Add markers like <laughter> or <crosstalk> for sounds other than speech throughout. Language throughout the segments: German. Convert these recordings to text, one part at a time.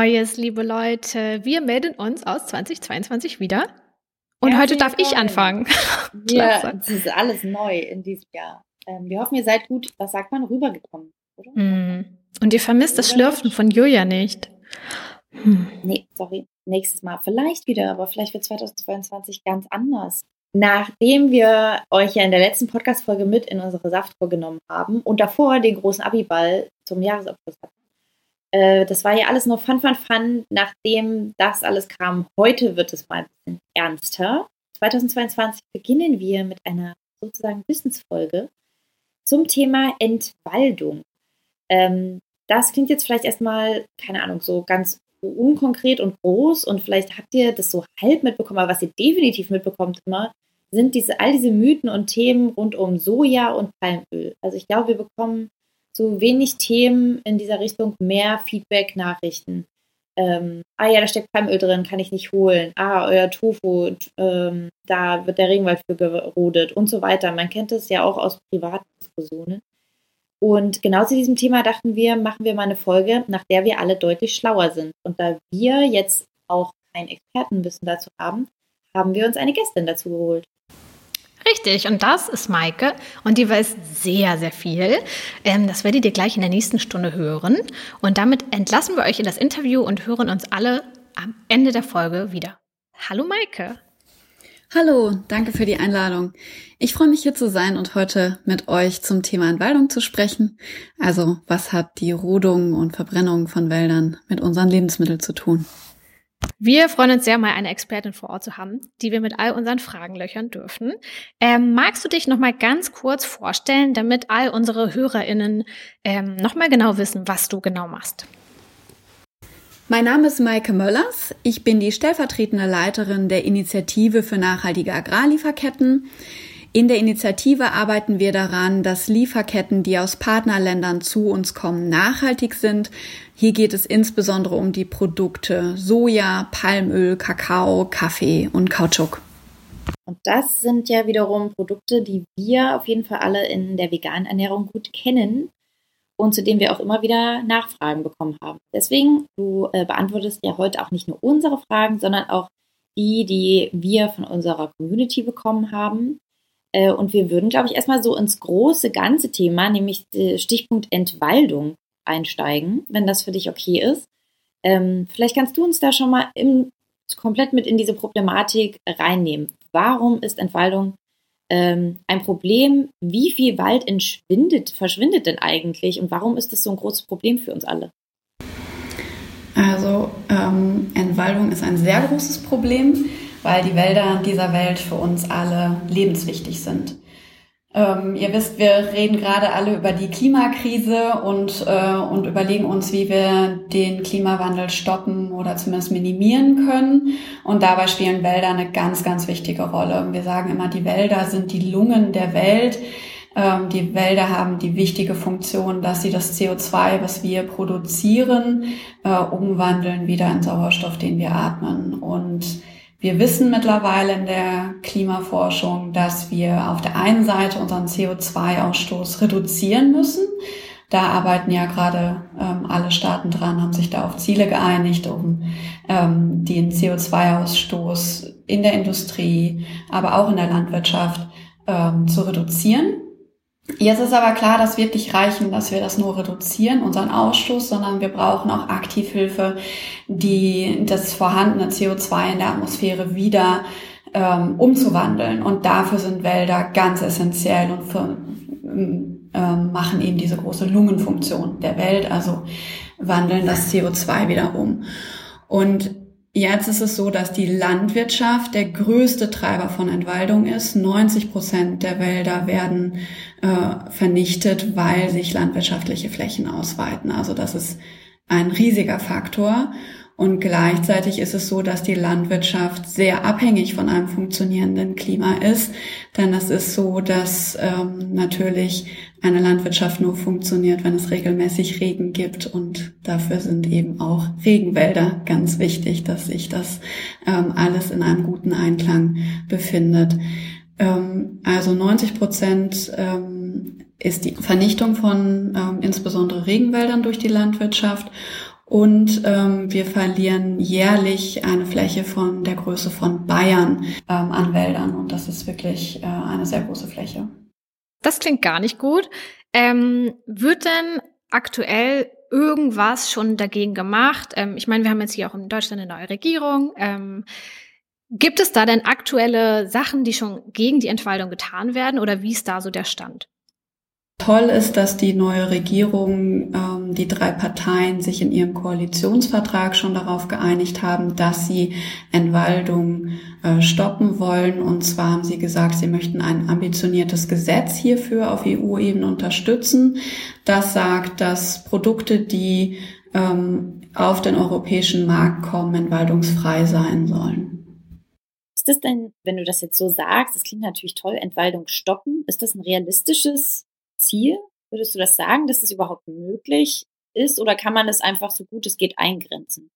Neues, liebe Leute. Wir melden uns aus 2022 wieder. Und heute darf ich anfangen. <laughs> ja, es ist alles neu in diesem Jahr. Ähm, wir hoffen, ihr seid gut, was sagt man, rübergekommen, oder? Mm. Und ihr vermisst das Schlürfen von Julia nicht. Hm. Nee, sorry. Nächstes Mal vielleicht wieder, aber vielleicht wird 2022 ganz anders. Nachdem wir euch ja in der letzten Podcast-Folge mit in unsere Saftkur genommen haben und davor den großen Abiball zum Jahresabschluss hatten, äh, das war ja alles nur Fun, Fun, Fun. Nachdem das alles kam, heute wird es mal ein bisschen ernster. 2022 beginnen wir mit einer sozusagen Wissensfolge zum Thema Entwaldung. Ähm, das klingt jetzt vielleicht erstmal, keine Ahnung, so ganz unkonkret und groß und vielleicht habt ihr das so halb mitbekommen, aber was ihr definitiv mitbekommt immer, sind diese, all diese Mythen und Themen rund um Soja und Palmöl. Also ich glaube, wir bekommen so wenig Themen in dieser Richtung, mehr Feedback-Nachrichten. Ähm, ah ja, da steckt Palmöl drin, kann ich nicht holen. Ah, euer Tofu, ähm, da wird der Regenwald für gerodet und so weiter. Man kennt es ja auch aus privaten Diskussionen. Und genau zu diesem Thema dachten wir, machen wir mal eine Folge, nach der wir alle deutlich schlauer sind. Und da wir jetzt auch kein Expertenwissen dazu haben, haben wir uns eine Gästin dazu geholt. Richtig, und das ist Maike und die weiß sehr, sehr viel. Ähm, das werdet ihr gleich in der nächsten Stunde hören. Und damit entlassen wir euch in das Interview und hören uns alle am Ende der Folge wieder. Hallo Maike. Hallo, danke für die Einladung. Ich freue mich hier zu sein und heute mit euch zum Thema Entwaldung zu sprechen. Also, was hat die Rodung und Verbrennung von Wäldern mit unseren Lebensmitteln zu tun? Wir freuen uns sehr, mal eine Expertin vor Ort zu haben, die wir mit all unseren Fragen löchern dürfen. Ähm, magst du dich noch mal ganz kurz vorstellen, damit all unsere HörerInnen ähm, noch mal genau wissen, was du genau machst? Mein Name ist Maike Möllers. Ich bin die stellvertretende Leiterin der Initiative für nachhaltige Agrarlieferketten. In der Initiative arbeiten wir daran, dass Lieferketten, die aus Partnerländern zu uns kommen, nachhaltig sind. Hier geht es insbesondere um die Produkte Soja, Palmöl, Kakao, Kaffee und Kautschuk. Und das sind ja wiederum Produkte, die wir auf jeden Fall alle in der veganen Ernährung gut kennen und zu denen wir auch immer wieder Nachfragen bekommen haben. Deswegen, du äh, beantwortest ja heute auch nicht nur unsere Fragen, sondern auch die, die wir von unserer Community bekommen haben. Äh, und wir würden, glaube ich, erstmal so ins große ganze Thema, nämlich Stichpunkt Entwaldung einsteigen, wenn das für dich okay ist. Ähm, vielleicht kannst du uns da schon mal im, komplett mit in diese Problematik reinnehmen. Warum ist Entwaldung ähm, ein Problem? Wie viel Wald entschwindet, verschwindet denn eigentlich und warum ist das so ein großes Problem für uns alle? Also ähm, Entwaldung ist ein sehr großes Problem weil die Wälder dieser Welt für uns alle lebenswichtig sind. Ähm, ihr wisst, wir reden gerade alle über die Klimakrise und, äh, und überlegen uns, wie wir den Klimawandel stoppen oder zumindest minimieren können. Und dabei spielen Wälder eine ganz, ganz wichtige Rolle. Wir sagen immer, die Wälder sind die Lungen der Welt. Ähm, die Wälder haben die wichtige Funktion, dass sie das CO2, was wir produzieren, äh, umwandeln wieder in Sauerstoff, den wir atmen. Und wir wissen mittlerweile in der Klimaforschung, dass wir auf der einen Seite unseren CO2-Ausstoß reduzieren müssen. Da arbeiten ja gerade ähm, alle Staaten dran, haben sich da auf Ziele geeinigt, um ähm, den CO2-Ausstoß in der Industrie, aber auch in der Landwirtschaft ähm, zu reduzieren. Jetzt ist aber klar, das wird nicht reichen, dass wir das nur reduzieren, unseren Ausstoß, sondern wir brauchen auch Aktivhilfe, die das vorhandene CO2 in der Atmosphäre wieder ähm, umzuwandeln. Und dafür sind Wälder ganz essentiell und für, ähm, machen eben diese große Lungenfunktion der Welt, also wandeln das CO2 wieder um. Und Jetzt ist es so, dass die Landwirtschaft der größte Treiber von Entwaldung ist. 90 Prozent der Wälder werden äh, vernichtet, weil sich landwirtschaftliche Flächen ausweiten. Also das ist ein riesiger Faktor. Und gleichzeitig ist es so, dass die Landwirtschaft sehr abhängig von einem funktionierenden Klima ist. Denn es ist so, dass ähm, natürlich eine Landwirtschaft nur funktioniert, wenn es regelmäßig Regen gibt. Und dafür sind eben auch Regenwälder ganz wichtig, dass sich das ähm, alles in einem guten Einklang befindet. Ähm, also 90 Prozent ähm, ist die Vernichtung von ähm, insbesondere Regenwäldern durch die Landwirtschaft. und ähm, wir verlieren jährlich eine Fläche von der Größe von Bayern ähm, an Wäldern und das ist wirklich äh, eine sehr große Fläche. Das klingt gar nicht gut. Ähm, wird denn aktuell irgendwas schon dagegen gemacht? Ähm, ich meine, wir haben jetzt hier auch in Deutschland eine neue Regierung. Ähm, gibt es da denn aktuelle Sachen, die schon gegen die Entwaldung getan werden oder wie ist da so der Stand? Toll ist, dass die neue Regierung, die drei Parteien sich in ihrem Koalitionsvertrag schon darauf geeinigt haben, dass sie Entwaldung äh, stoppen wollen. Und zwar haben sie gesagt, sie möchten ein ambitioniertes Gesetz hierfür auf EU-Ebene unterstützen. Das sagt, dass Produkte, die ähm, auf den europäischen Markt kommen, entwaldungsfrei sein sollen. Ist das denn, wenn du das jetzt so sagst, das klingt natürlich toll, Entwaldung stoppen, ist das ein realistisches Ziel? Würdest du das sagen, dass es überhaupt möglich ist oder kann man es einfach so gut es geht eingrenzen?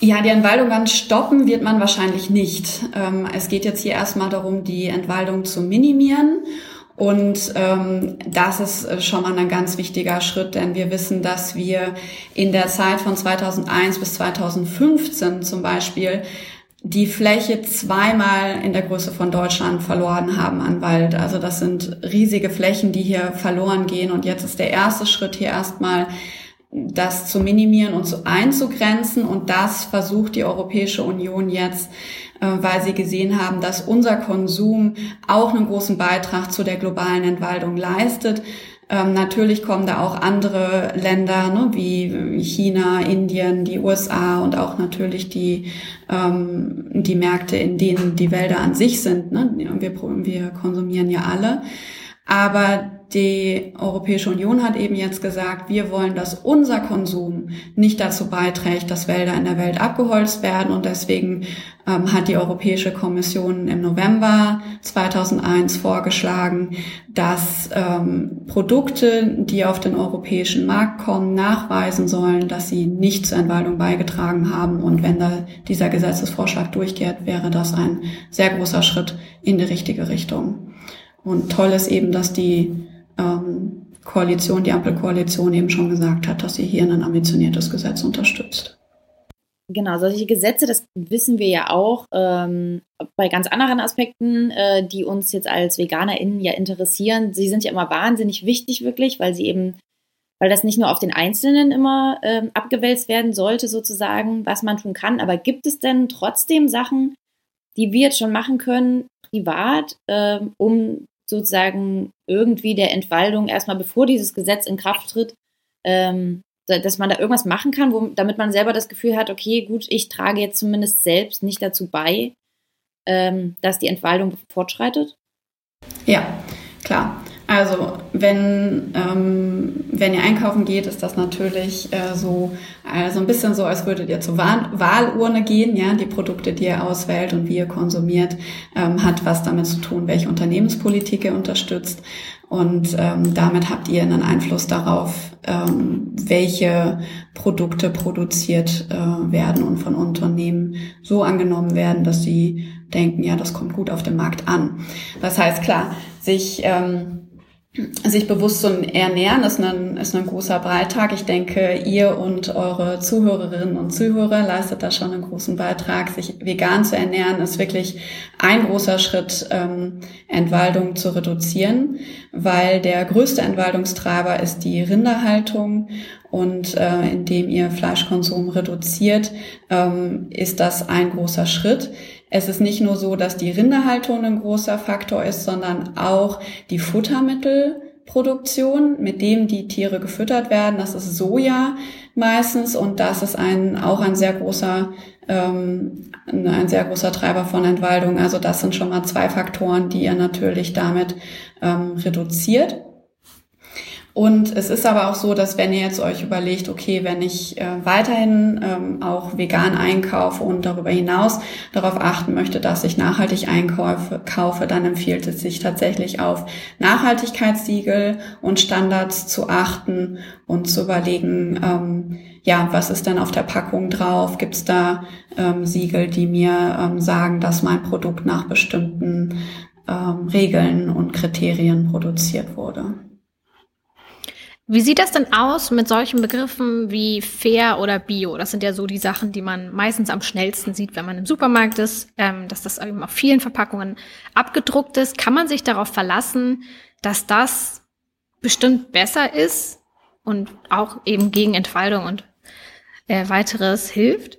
Ja, die Entwaldung ganz stoppen wird man wahrscheinlich nicht. Ähm, es geht jetzt hier erstmal darum, die Entwaldung zu minimieren. Und ähm, das ist äh, schon mal ein ganz wichtiger Schritt, denn wir wissen, dass wir in der Zeit von 2001 bis 2015 zum Beispiel die Fläche zweimal in der Größe von Deutschland verloren haben an Wald. Also das sind riesige Flächen, die hier verloren gehen. Und jetzt ist der erste Schritt hier erstmal, das zu minimieren und zu einzugrenzen. Und das versucht die Europäische Union jetzt, äh, weil sie gesehen haben, dass unser Konsum auch einen großen Beitrag zu der globalen Entwaldung leistet ähm, natürlich kommen da auch andere Länder ne, wie China, Indien, die USA und auch natürlich die, ähm, die Märkte, in denen die Wälder an sich sind. Ne? Wir, wir konsumieren ja alle. Aber die Europäische Union hat eben jetzt gesagt, wir wollen, dass unser Konsum nicht dazu beiträgt, dass Wälder in der Welt abgeholzt werden. Und deswegen ähm, hat die Europäische Kommission im November 2001 vorgeschlagen, dass ähm, Produkte, die auf den europäischen Markt kommen, nachweisen sollen, dass sie nicht zur Entwaldung beigetragen haben. Und wenn da dieser Gesetzesvorschlag durchgeht, wäre das ein sehr großer Schritt in die richtige Richtung. Und toll ist eben, dass die ähm, Koalition, die Ampelkoalition eben schon gesagt hat, dass sie hier ein ambitioniertes Gesetz unterstützt. Genau, solche Gesetze, das wissen wir ja auch ähm, bei ganz anderen Aspekten, äh, die uns jetzt als VeganerInnen ja interessieren. Sie sind ja immer wahnsinnig wichtig, wirklich, weil sie eben, weil das nicht nur auf den Einzelnen immer ähm, abgewälzt werden sollte, sozusagen, was man tun kann. Aber gibt es denn trotzdem Sachen, die wir jetzt schon machen können, privat, ähm, um sozusagen irgendwie der Entwaldung erstmal, bevor dieses Gesetz in Kraft tritt, ähm, dass man da irgendwas machen kann, wo, damit man selber das Gefühl hat, okay, gut, ich trage jetzt zumindest selbst nicht dazu bei, ähm, dass die Entwaldung fortschreitet? Ja, klar. Also wenn, ähm, wenn ihr einkaufen geht, ist das natürlich äh, so also ein bisschen so, als würdet ihr zur Wahl Wahlurne gehen. Ja, die Produkte, die ihr auswählt und wie ihr konsumiert, ähm, hat was damit zu tun, welche Unternehmenspolitik ihr unterstützt. Und ähm, damit habt ihr einen Einfluss darauf, ähm, welche Produkte produziert äh, werden und von Unternehmen so angenommen werden, dass sie denken, ja, das kommt gut auf dem Markt an. Das heißt, klar, sich ähm, sich bewusst zu ernähren ist ein, ist ein großer Beitrag. Ich denke, ihr und eure Zuhörerinnen und Zuhörer leistet da schon einen großen Beitrag. Sich vegan zu ernähren ist wirklich ein großer Schritt, ähm, Entwaldung zu reduzieren, weil der größte Entwaldungstreiber ist die Rinderhaltung und äh, indem ihr Fleischkonsum reduziert, ähm, ist das ein großer Schritt. Es ist nicht nur so, dass die Rinderhaltung ein großer Faktor ist, sondern auch die Futtermittelproduktion, mit dem die Tiere gefüttert werden. Das ist Soja meistens und das ist ein, auch ein sehr großer ähm, ein sehr großer Treiber von Entwaldung. Also das sind schon mal zwei Faktoren, die ihr natürlich damit ähm, reduziert. Und es ist aber auch so, dass wenn ihr jetzt euch überlegt, okay, wenn ich äh, weiterhin ähm, auch vegan einkaufe und darüber hinaus darauf achten möchte, dass ich nachhaltig einkaufe, kaufe, dann empfiehlt es sich tatsächlich auf Nachhaltigkeitssiegel und Standards zu achten und zu überlegen, ähm, ja, was ist denn auf der Packung drauf? Gibt es da ähm, Siegel, die mir ähm, sagen, dass mein Produkt nach bestimmten ähm, Regeln und Kriterien produziert wurde? Wie sieht das denn aus mit solchen Begriffen wie fair oder bio? Das sind ja so die Sachen, die man meistens am schnellsten sieht, wenn man im Supermarkt ist, ähm, dass das eben auf vielen Verpackungen abgedruckt ist. Kann man sich darauf verlassen, dass das bestimmt besser ist und auch eben gegen Entfaltung und äh, weiteres hilft?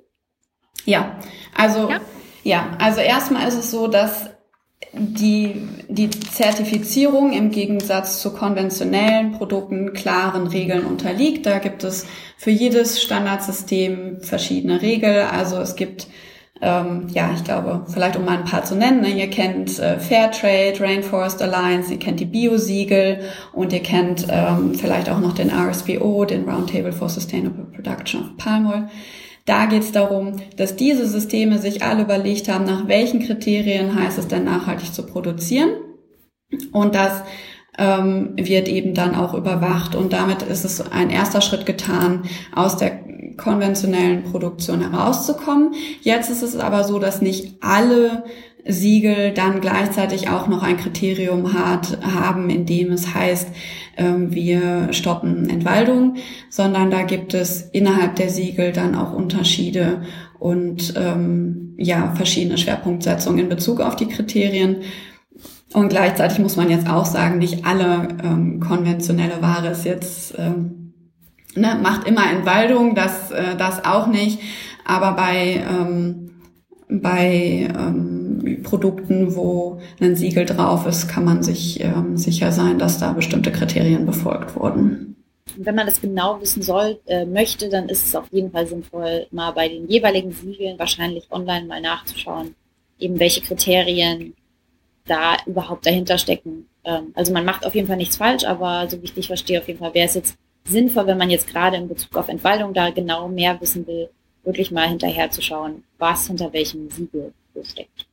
Ja, also ja. ja, also erstmal ist es so, dass die, die Zertifizierung im Gegensatz zu konventionellen Produkten klaren Regeln unterliegt. Da gibt es für jedes Standardsystem verschiedene Regeln. Also es gibt, ähm, ja, ich glaube, vielleicht um mal ein paar zu nennen, ne? ihr kennt äh, Fairtrade, Rainforest Alliance, ihr kennt die Bio-Siegel und ihr kennt ähm, vielleicht auch noch den RSPO, den Roundtable for Sustainable Production of Palm Oil. Da geht es darum, dass diese Systeme sich alle überlegt haben, nach welchen Kriterien heißt es denn nachhaltig zu produzieren. Und das ähm, wird eben dann auch überwacht. Und damit ist es ein erster Schritt getan, aus der konventionellen Produktion herauszukommen. Jetzt ist es aber so, dass nicht alle Siegel dann gleichzeitig auch noch ein Kriterium hat, haben, in dem es heißt, ähm, wir stoppen Entwaldung, sondern da gibt es innerhalb der Siegel dann auch Unterschiede und ähm, ja verschiedene Schwerpunktsetzungen in Bezug auf die Kriterien. Und gleichzeitig muss man jetzt auch sagen, nicht alle ähm, konventionelle Ware ist jetzt ähm, ne, macht immer Entwaldung, das äh, das auch nicht. Aber bei ähm, bei ähm, Produkten, wo ein Siegel drauf ist, kann man sich ähm, sicher sein, dass da bestimmte Kriterien befolgt wurden. Wenn man das genau wissen soll, äh, möchte, dann ist es auf jeden Fall sinnvoll, mal bei den jeweiligen Siegeln wahrscheinlich online mal nachzuschauen, eben welche Kriterien da überhaupt dahinter stecken. Ähm, also man macht auf jeden Fall nichts falsch, aber so wie ich dich verstehe, auf jeden Fall wäre es jetzt sinnvoll, wenn man jetzt gerade in Bezug auf Entwaldung da genau mehr wissen will, wirklich mal hinterher zu schauen, was hinter welchem Siegel steckt.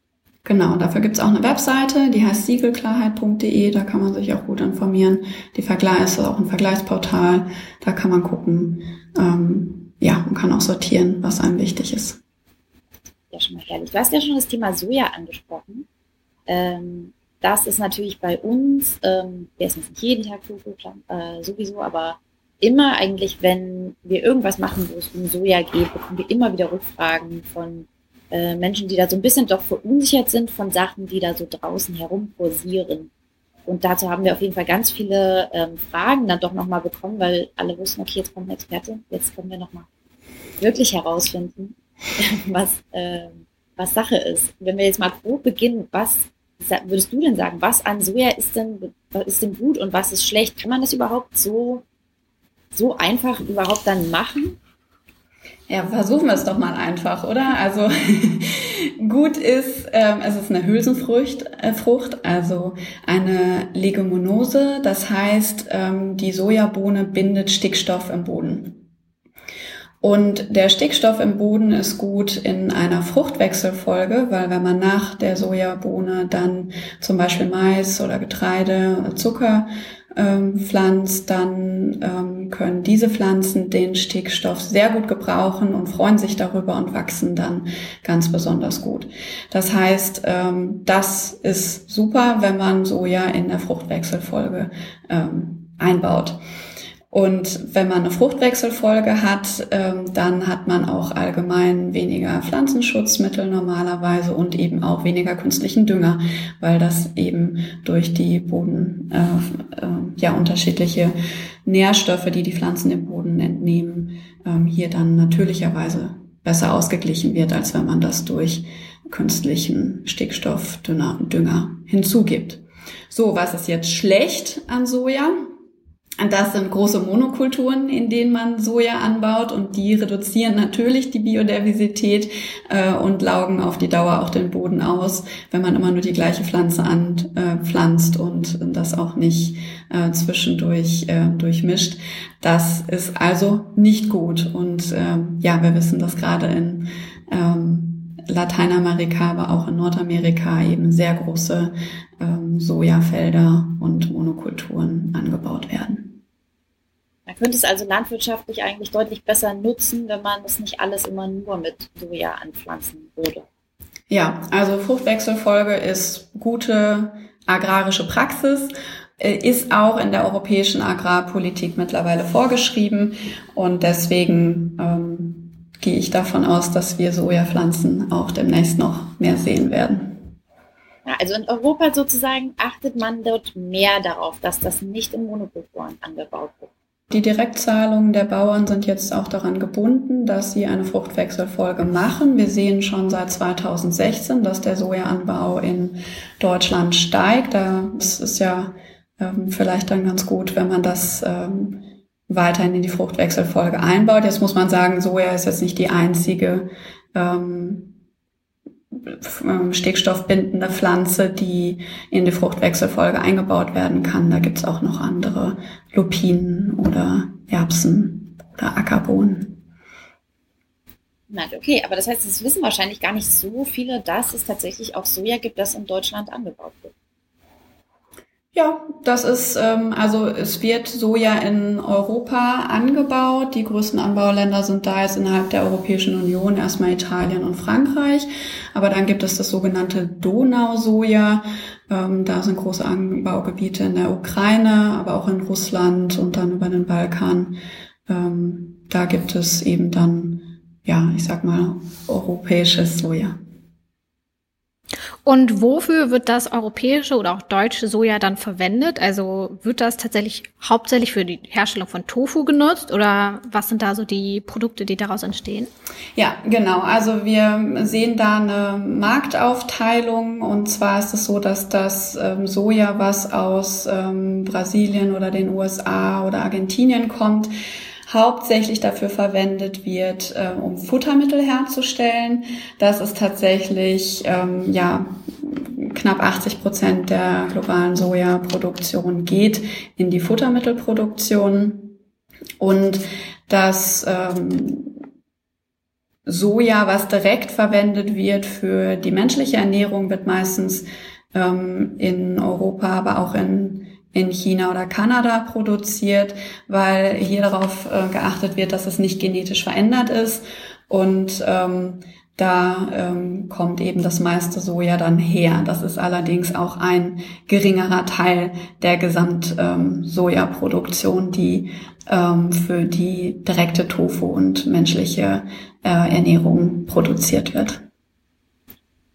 Genau, dafür gibt's auch eine Webseite, die heißt siegelklarheit.de, da kann man sich auch gut informieren. Die Vergleiche, auch ein Vergleichsportal, da kann man gucken, ähm, ja, und kann auch sortieren, was einem wichtig ist. Ja, schon mal herrlich. Du hast ja schon das Thema Soja angesprochen. Ähm, das ist natürlich bei uns, ähm, wir essen nicht jeden Tag Tofu, äh, sowieso, aber immer eigentlich, wenn wir irgendwas machen, wo es um Soja geht, bekommen wir immer wieder Rückfragen von äh, Menschen, die da so ein bisschen doch verunsichert sind von Sachen, die da so draußen herum kursieren. Und dazu haben wir auf jeden Fall ganz viele ähm, Fragen dann doch nochmal bekommen, weil alle wussten, okay, jetzt kommt ein Experte, jetzt können wir nochmal wirklich herausfinden, <laughs> was, äh, was Sache ist. Wenn wir jetzt mal grob beginnen, was würdest du denn sagen, was an Soja ist denn, ist denn gut und was ist schlecht? Kann man das überhaupt so, so einfach überhaupt dann machen? Ja, versuchen wir es doch mal einfach, oder? Also <laughs> gut ist, ähm, es ist eine Hülsenfrucht, äh, Frucht, also eine Leguminose. Das heißt, ähm, die Sojabohne bindet Stickstoff im Boden. Und der Stickstoff im Boden ist gut in einer Fruchtwechselfolge, weil wenn man nach der Sojabohne dann zum Beispiel Mais oder Getreide, Zucker ähm, pflanzt, dann ähm, können diese Pflanzen den Stickstoff sehr gut gebrauchen und freuen sich darüber und wachsen dann ganz besonders gut. Das heißt, ähm, das ist super, wenn man Soja in der Fruchtwechselfolge ähm, einbaut. Und wenn man eine Fruchtwechselfolge hat, ähm, dann hat man auch allgemein weniger Pflanzenschutzmittel normalerweise und eben auch weniger künstlichen Dünger, weil das eben durch die Boden äh, äh, ja unterschiedliche Nährstoffe, die die Pflanzen dem Boden entnehmen, ähm, hier dann natürlicherweise besser ausgeglichen wird, als wenn man das durch künstlichen Stickstoffdünger Dünger hinzugibt. So, was ist jetzt schlecht an Soja? Das sind große Monokulturen, in denen man Soja anbaut und die reduzieren natürlich die Biodiversität äh, und laugen auf die Dauer auch den Boden aus, wenn man immer nur die gleiche Pflanze anpflanzt äh, und das auch nicht äh, zwischendurch äh, durchmischt. Das ist also nicht gut und äh, ja, wir wissen, dass gerade in ähm, Lateinamerika, aber auch in Nordamerika eben sehr große ähm, Sojafelder und Monokulturen angebaut werden. Man könnte es also landwirtschaftlich eigentlich deutlich besser nutzen, wenn man es nicht alles immer nur mit Soja anpflanzen würde. Ja, also Fruchtwechselfolge ist gute agrarische Praxis äh, ist auch in der europäischen Agrarpolitik mittlerweile vorgeschrieben und deswegen ähm, gehe ich davon aus, dass wir Sojapflanzen auch demnächst noch mehr sehen werden. Ja, also in Europa sozusagen achtet man dort mehr darauf, dass das nicht in Monokulturen angebaut wird. Die Direktzahlungen der Bauern sind jetzt auch daran gebunden, dass sie eine Fruchtwechselfolge machen. Wir sehen schon seit 2016, dass der Sojaanbau in Deutschland steigt. Das ist ja ähm, vielleicht dann ganz gut, wenn man das ähm, weiterhin in die Fruchtwechselfolge einbaut. Jetzt muss man sagen, Soja ist jetzt nicht die einzige ähm, stickstoffbindende Pflanze, die in die Fruchtwechselfolge eingebaut werden kann. Da gibt's auch noch andere Lupinen oder Erbsen oder Ackerbohnen. Okay, aber das heißt, es wissen wahrscheinlich gar nicht so viele, dass es tatsächlich auch Soja gibt, das in Deutschland angebaut wird. Ja, das ist, ähm, also es wird Soja in Europa angebaut. Die größten Anbauländer sind da jetzt innerhalb der Europäischen Union erstmal Italien und Frankreich. Aber dann gibt es das sogenannte Donausoja. Ähm, da sind große Anbaugebiete in der Ukraine, aber auch in Russland und dann über den Balkan. Ähm, da gibt es eben dann, ja, ich sag mal, europäisches Soja. Und wofür wird das europäische oder auch deutsche Soja dann verwendet? Also wird das tatsächlich hauptsächlich für die Herstellung von Tofu genutzt oder was sind da so die Produkte, die daraus entstehen? Ja, genau. Also wir sehen da eine Marktaufteilung und zwar ist es so, dass das ähm, Soja, was aus ähm, Brasilien oder den USA oder Argentinien kommt, hauptsächlich dafür verwendet wird, äh, um Futtermittel herzustellen. Das ist tatsächlich ähm, ja knapp 80 Prozent der globalen Sojaproduktion geht in die Futtermittelproduktion und das ähm, Soja, was direkt verwendet wird für die menschliche Ernährung, wird meistens ähm, in Europa, aber auch in in China oder Kanada produziert, weil hier darauf äh, geachtet wird, dass es nicht genetisch verändert ist. Und ähm, da ähm, kommt eben das meiste Soja dann her. Das ist allerdings auch ein geringerer Teil der Gesamt-Sojaproduktion, ähm, die ähm, für die direkte Tofu und menschliche äh, Ernährung produziert wird.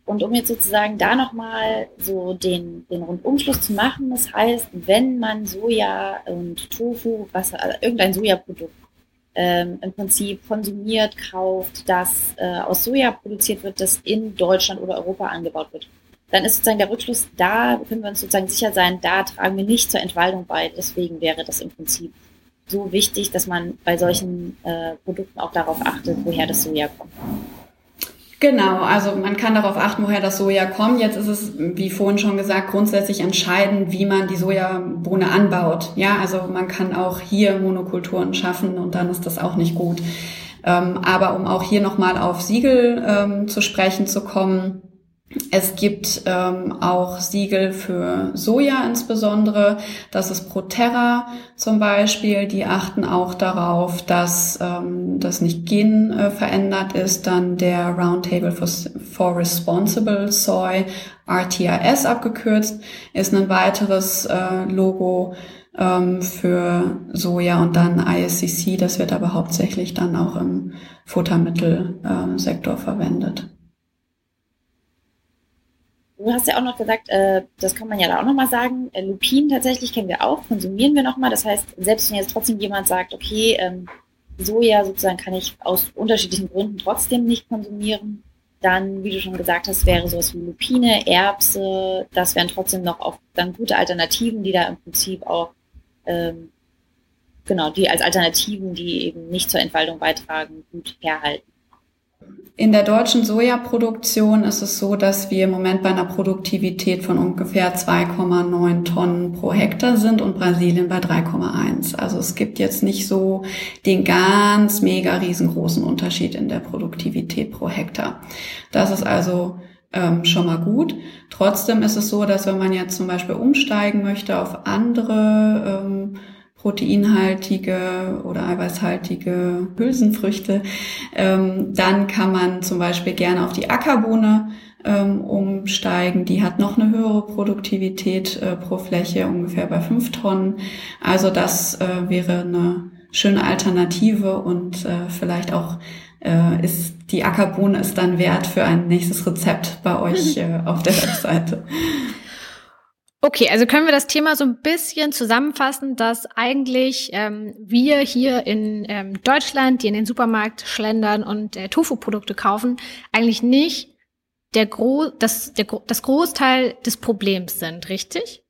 Und um jetzt sozusagen da nochmal so den, den Rundumschluss zu machen, das heißt, wenn man Soja und Tofu, was, also irgendein Sojaprodukt ähm, im Prinzip konsumiert, kauft, das äh, aus Soja produziert wird, das in Deutschland oder Europa angebaut wird, dann ist sozusagen der Rückschluss, da können wir uns sozusagen sicher sein, da tragen wir nicht zur Entwaldung bei. Deswegen wäre das im Prinzip so wichtig, dass man bei solchen äh, Produkten auch darauf achtet, woher das Soja kommt. Genau, also man kann darauf achten, woher das Soja kommt. Jetzt ist es, wie vorhin schon gesagt, grundsätzlich entscheidend, wie man die Sojabohne anbaut. Ja, also man kann auch hier Monokulturen schaffen und dann ist das auch nicht gut. Ähm, aber um auch hier nochmal auf Siegel ähm, zu sprechen zu kommen, es gibt ähm, auch Siegel für Soja insbesondere. Das ist Proterra zum Beispiel. Die achten auch darauf, dass ähm, das nicht gen äh, verändert ist. Dann der Roundtable for, for Responsible Soy, RTRS abgekürzt, ist ein weiteres äh, Logo ähm, für Soja und dann ISCC. Das wird aber hauptsächlich dann auch im Futtermittelsektor äh, verwendet. Du hast ja auch noch gesagt, äh, das kann man ja da auch nochmal sagen, äh, Lupin tatsächlich kennen wir auch, konsumieren wir nochmal. Das heißt, selbst wenn jetzt trotzdem jemand sagt, okay, ähm, Soja sozusagen kann ich aus unterschiedlichen Gründen trotzdem nicht konsumieren, dann, wie du schon gesagt hast, wäre sowas wie Lupine, Erbse, das wären trotzdem noch auch dann gute Alternativen, die da im Prinzip auch, ähm, genau, die als Alternativen, die eben nicht zur Entwaldung beitragen, gut herhalten. In der deutschen Sojaproduktion ist es so, dass wir im Moment bei einer Produktivität von ungefähr 2,9 Tonnen pro Hektar sind und Brasilien bei 3,1. Also es gibt jetzt nicht so den ganz mega riesengroßen Unterschied in der Produktivität pro Hektar. Das ist also ähm, schon mal gut. Trotzdem ist es so, dass wenn man jetzt zum Beispiel umsteigen möchte auf andere ähm, proteinhaltige oder eiweißhaltige Hülsenfrüchte, ähm, dann kann man zum Beispiel gerne auf die Ackerbohne ähm, umsteigen. Die hat noch eine höhere Produktivität äh, pro Fläche, ungefähr bei fünf Tonnen. Also das äh, wäre eine schöne Alternative und äh, vielleicht auch äh, ist die Ackerbohne ist dann wert für ein nächstes Rezept bei euch <laughs> äh, auf der Webseite. Okay, also können wir das Thema so ein bisschen zusammenfassen, dass eigentlich ähm, wir hier in ähm, Deutschland, die in den Supermarkt schlendern und äh, Tofu-Produkte kaufen, eigentlich nicht der Gro das, der, das Großteil des Problems sind, richtig?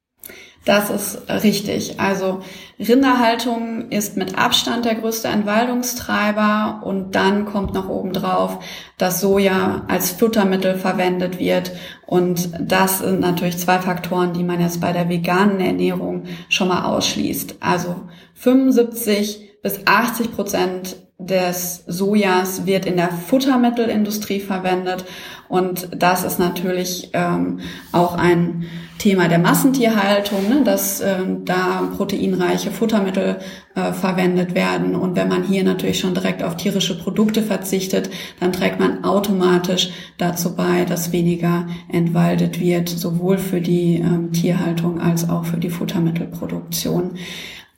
Das ist richtig. Also Rinderhaltung ist mit Abstand der größte Entwaldungstreiber und dann kommt noch oben drauf, dass Soja als Futtermittel verwendet wird und das sind natürlich zwei Faktoren, die man jetzt bei der veganen Ernährung schon mal ausschließt. Also 75 bis 80 Prozent des Sojas wird in der Futtermittelindustrie verwendet und das ist natürlich ähm, auch ein Thema der Massentierhaltung, ne, dass äh, da proteinreiche Futtermittel äh, verwendet werden. Und wenn man hier natürlich schon direkt auf tierische Produkte verzichtet, dann trägt man automatisch dazu bei, dass weniger entwaldet wird, sowohl für die ähm, Tierhaltung als auch für die Futtermittelproduktion.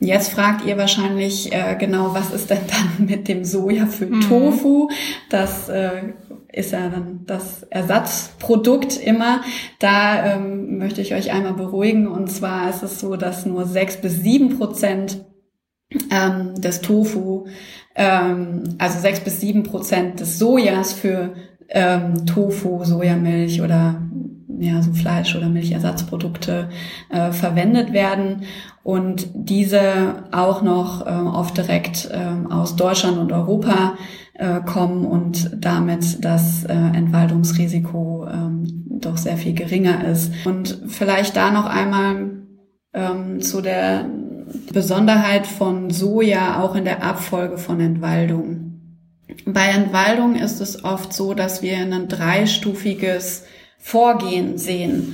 Jetzt fragt ihr wahrscheinlich äh, genau, was ist denn dann <laughs> mit dem Soja für mhm. Tofu? Das äh, ist ja dann das Ersatzprodukt immer. Da ähm, möchte ich euch einmal beruhigen. Und zwar ist es so, dass nur sechs bis sieben Prozent ähm, des Tofu, ähm, also sechs bis sieben Prozent des Sojas für ähm, Tofu, Sojamilch oder ja, so Fleisch- oder Milchersatzprodukte äh, verwendet werden und diese auch noch äh, oft direkt äh, aus Deutschland und Europa äh, kommen und damit das äh, Entwaldungsrisiko ähm, doch sehr viel geringer ist. Und vielleicht da noch einmal ähm, zu der Besonderheit von Soja auch in der Abfolge von Entwaldung. Bei Entwaldung ist es oft so, dass wir ein dreistufiges Vorgehen sehen.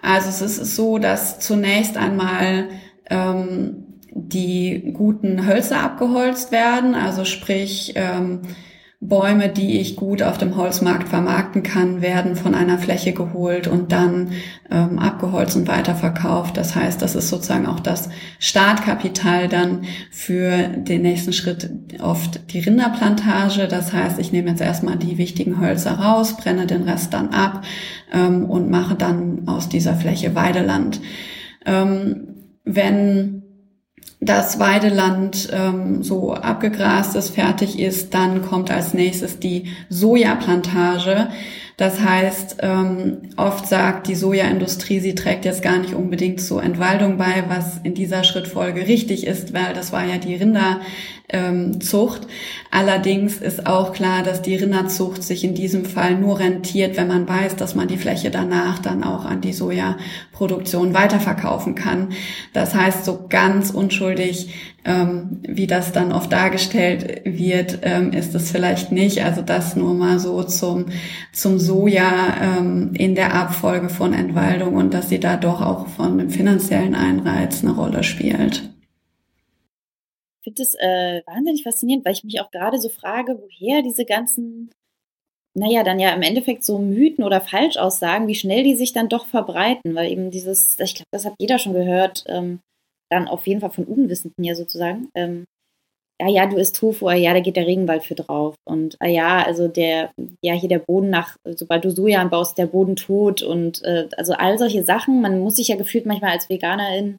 Also es ist so, dass zunächst einmal ähm, die guten Hölzer abgeholzt werden, also sprich ähm, Bäume, die ich gut auf dem Holzmarkt vermarkten kann, werden von einer Fläche geholt und dann ähm, abgeholzt und weiterverkauft. Das heißt, das ist sozusagen auch das Startkapital dann für den nächsten Schritt oft die Rinderplantage. Das heißt, ich nehme jetzt erstmal die wichtigen Hölzer raus, brenne den Rest dann ab ähm, und mache dann aus dieser Fläche Weideland. Ähm, wenn das Weideland ähm, so abgegrast ist, fertig ist, dann kommt als nächstes die Sojaplantage. Das heißt, ähm, oft sagt die Sojaindustrie, sie trägt jetzt gar nicht unbedingt zur Entwaldung bei, was in dieser Schrittfolge richtig ist, weil das war ja die Rinderzucht. Ähm, Allerdings ist auch klar, dass die Rinderzucht sich in diesem Fall nur rentiert, wenn man weiß, dass man die Fläche danach dann auch an die Sojaproduktion weiterverkaufen kann. Das heißt, so ganz unschuldig ähm, wie das dann oft dargestellt wird, ähm, ist es vielleicht nicht. Also das nur mal so zum, zum Soja ähm, in der Abfolge von Entwaldung und dass sie da doch auch von dem finanziellen Einreiz eine Rolle spielt. Ich finde das äh, wahnsinnig faszinierend, weil ich mich auch gerade so frage, woher diese ganzen, naja, dann ja im Endeffekt so Mythen oder Falschaussagen, wie schnell die sich dann doch verbreiten, weil eben dieses, ich glaube, das hat jeder schon gehört, ähm, dann auf jeden Fall von Unwissenden ja sozusagen. Ähm, ja, ja, du isst Tofu, ah, ja, da geht der Regenwald für drauf. Und ah, ja, also der, ja, hier der Boden nach, sobald du Soja anbaust, der Boden tot und äh, also all solche Sachen. Man muss sich ja gefühlt manchmal als Veganerin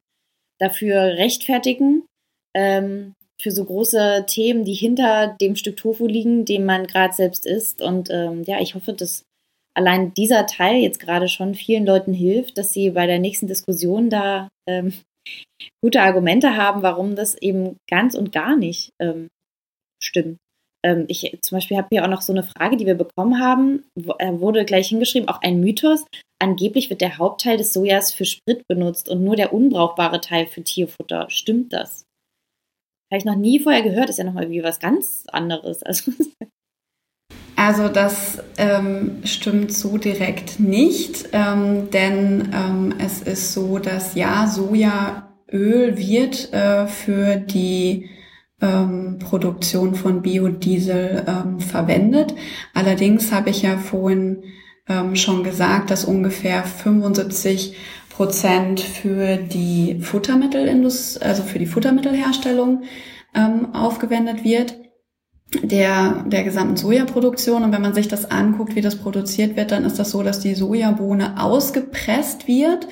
dafür rechtfertigen, ähm, für so große Themen, die hinter dem Stück Tofu liegen, dem man gerade selbst isst. Und ähm, ja, ich hoffe, dass allein dieser Teil jetzt gerade schon vielen Leuten hilft, dass sie bei der nächsten Diskussion da ähm, gute Argumente haben, warum das eben ganz und gar nicht ähm, stimmt. Ähm, ich zum Beispiel habe hier auch noch so eine Frage, die wir bekommen haben, wo, äh, wurde gleich hingeschrieben, auch ein Mythos. Angeblich wird der Hauptteil des Sojas für Sprit benutzt und nur der unbrauchbare Teil für Tierfutter. Stimmt das? Habe ich noch nie vorher gehört, ist ja nochmal wie was ganz anderes. Also <laughs> Also das ähm, stimmt so direkt nicht, ähm, denn ähm, es ist so, dass ja, Soja Öl wird äh, für die ähm, Produktion von Biodiesel ähm, verwendet. Allerdings habe ich ja vorhin ähm, schon gesagt, dass ungefähr 75 Prozent für die Futtermittelindustrie, also für die Futtermittelherstellung ähm, aufgewendet wird der, der gesamten Sojaproduktion. Und wenn man sich das anguckt, wie das produziert wird, dann ist das so, dass die Sojabohne ausgepresst wird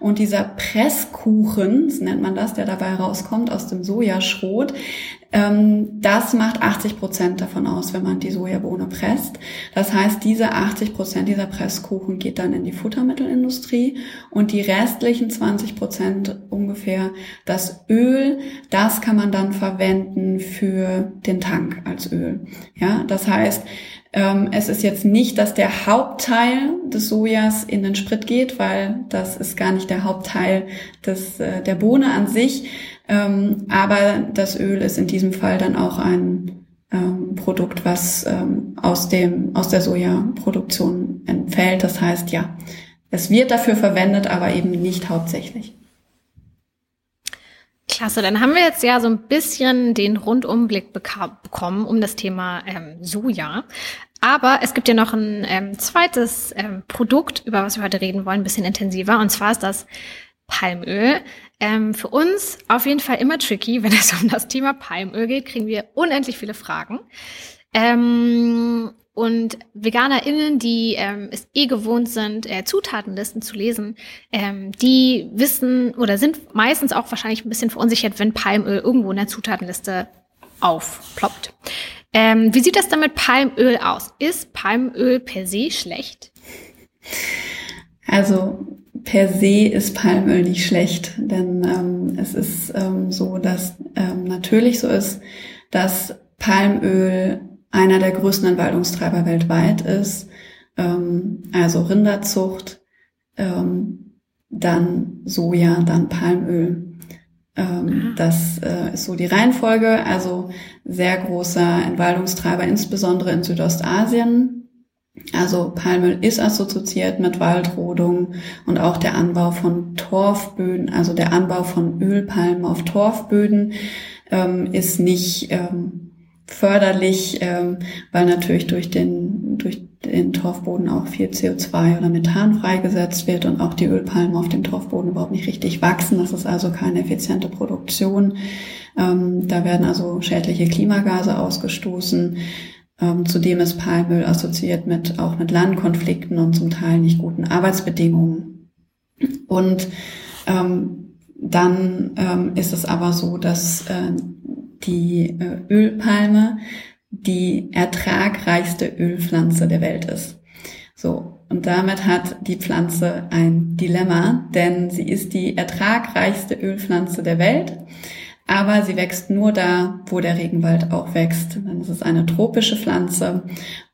und dieser Presskuchen, so nennt man das, der dabei rauskommt aus dem Sojaschrot, ähm, das macht 80 Prozent davon aus, wenn man die Sojabohne presst. Das heißt, diese 80 Prozent dieser Presskuchen geht dann in die Futtermittelindustrie und die restlichen 20 Prozent ungefähr das Öl, das kann man dann verwenden für den Tank als Öl. Ja, das heißt, es ist jetzt nicht, dass der Hauptteil des Sojas in den Sprit geht, weil das ist gar nicht der Hauptteil des, äh, der Bohne an sich. Ähm, aber das Öl ist in diesem Fall dann auch ein ähm, Produkt, was ähm, aus dem, aus der Sojaproduktion entfällt. Das heißt, ja, es wird dafür verwendet, aber eben nicht hauptsächlich. Klasse, dann haben wir jetzt ja so ein bisschen den Rundumblick bekommen um das Thema ähm, Soja. Aber es gibt ja noch ein ähm, zweites ähm, Produkt, über was wir heute reden wollen, ein bisschen intensiver. Und zwar ist das Palmöl. Ähm, für uns auf jeden Fall immer tricky, <laughs> wenn es um das Thema Palmöl geht, kriegen wir unendlich viele Fragen. Ähm, und VeganerInnen, die ähm, es eh gewohnt sind, äh, Zutatenlisten zu lesen, ähm, die wissen oder sind meistens auch wahrscheinlich ein bisschen verunsichert, wenn Palmöl irgendwo in der Zutatenliste aufploppt. Ähm, wie sieht das dann mit Palmöl aus? Ist Palmöl per se schlecht? Also per se ist Palmöl nicht schlecht, denn ähm, es ist ähm, so, dass ähm, natürlich so ist, dass Palmöl einer der größten Entwaldungstreiber weltweit ist. Ähm, also Rinderzucht, ähm, dann Soja, dann Palmöl. Ähm, ah. das äh, ist so die Reihenfolge. Also sehr großer Entwaldungstreiber, insbesondere in Südostasien. Also Palmöl ist assoziiert mit Waldrodung und auch der Anbau von Torfböden, also der Anbau von Ölpalmen auf Torfböden ähm, ist nicht ähm, förderlich, ähm, weil natürlich durch den, durch den Torfboden auch viel CO2 oder Methan freigesetzt wird und auch die Ölpalmen auf dem Torfboden überhaupt nicht richtig wachsen. Das ist also keine effiziente Produktion. Ähm, da werden also schädliche Klimagase ausgestoßen. Ähm, zudem ist Palmöl assoziiert mit auch mit Landkonflikten und zum Teil nicht guten Arbeitsbedingungen. Und ähm, dann ähm, ist es aber so, dass äh, die äh, Ölpalme die ertragreichste Ölpflanze der Welt ist. So. Und damit hat die Pflanze ein Dilemma, denn sie ist die ertragreichste Ölpflanze der Welt aber sie wächst nur da, wo der Regenwald auch wächst. Es ist eine tropische Pflanze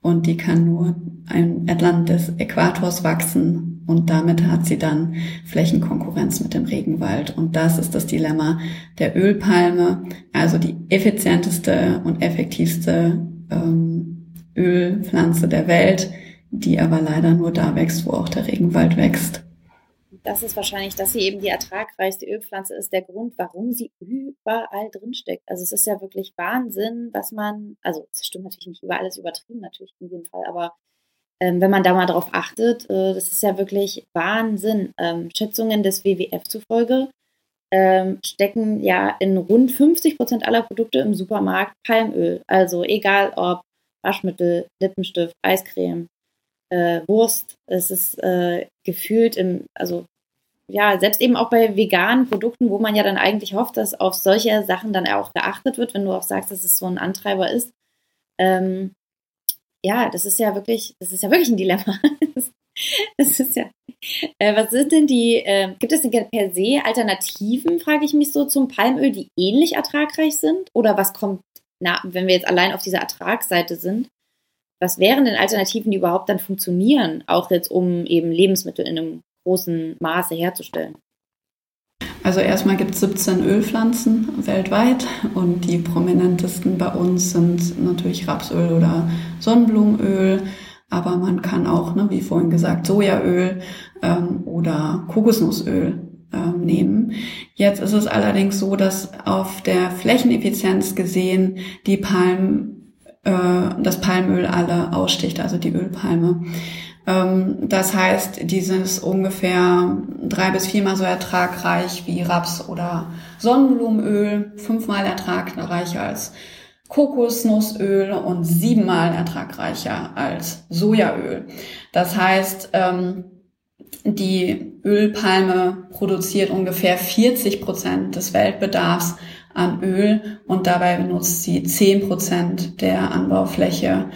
und die kann nur entlang des Äquators wachsen und damit hat sie dann Flächenkonkurrenz mit dem Regenwald. Und das ist das Dilemma der Ölpalme, also die effizienteste und effektivste ähm, Ölpflanze der Welt, die aber leider nur da wächst, wo auch der Regenwald wächst das ist wahrscheinlich, dass sie eben die ertragreichste Ölpflanze ist, der Grund, warum sie überall drinsteckt. Also es ist ja wirklich Wahnsinn, was man, also es stimmt natürlich nicht über alles übertrieben, natürlich in dem Fall, aber ähm, wenn man da mal drauf achtet, äh, das ist ja wirklich Wahnsinn. Ähm, Schätzungen des WWF zufolge ähm, stecken ja in rund 50 Prozent aller Produkte im Supermarkt Palmöl. Also egal ob Waschmittel, Lippenstift, Eiscreme, äh, Wurst. Es ist äh, gefühlt im, also ja, selbst eben auch bei veganen Produkten, wo man ja dann eigentlich hofft, dass auf solche Sachen dann auch geachtet wird, wenn du auch sagst, dass es so ein Antreiber ist. Ähm, ja, das ist ja wirklich, das ist ja wirklich ein Dilemma. <laughs> das ist ja. Äh, was sind denn die, äh, gibt es denn per se Alternativen, frage ich mich so, zum Palmöl, die ähnlich ertragreich sind? Oder was kommt, na, wenn wir jetzt allein auf dieser Ertragsseite sind, was wären denn Alternativen, die überhaupt dann funktionieren, auch jetzt um eben Lebensmittel in einem großen Maße herzustellen? Also erstmal gibt es 17 Ölpflanzen weltweit und die prominentesten bei uns sind natürlich Rapsöl oder Sonnenblumenöl, aber man kann auch, ne, wie vorhin gesagt, Sojaöl ähm, oder Kokosnussöl äh, nehmen. Jetzt ist es allerdings so, dass auf der Flächeneffizienz gesehen die Palm, äh, das Palmöl alle aussticht, also die Ölpalme. Ähm, das heißt, dieses ungefähr drei bis viermal so ertragreich wie Raps oder Sonnenblumenöl, fünfmal ertragreicher als Kokosnussöl und siebenmal ertragreicher als Sojaöl. Das heißt, ähm, die Ölpalme produziert ungefähr 40 Prozent des Weltbedarfs an Öl und dabei benutzt sie 10 Prozent der Anbaufläche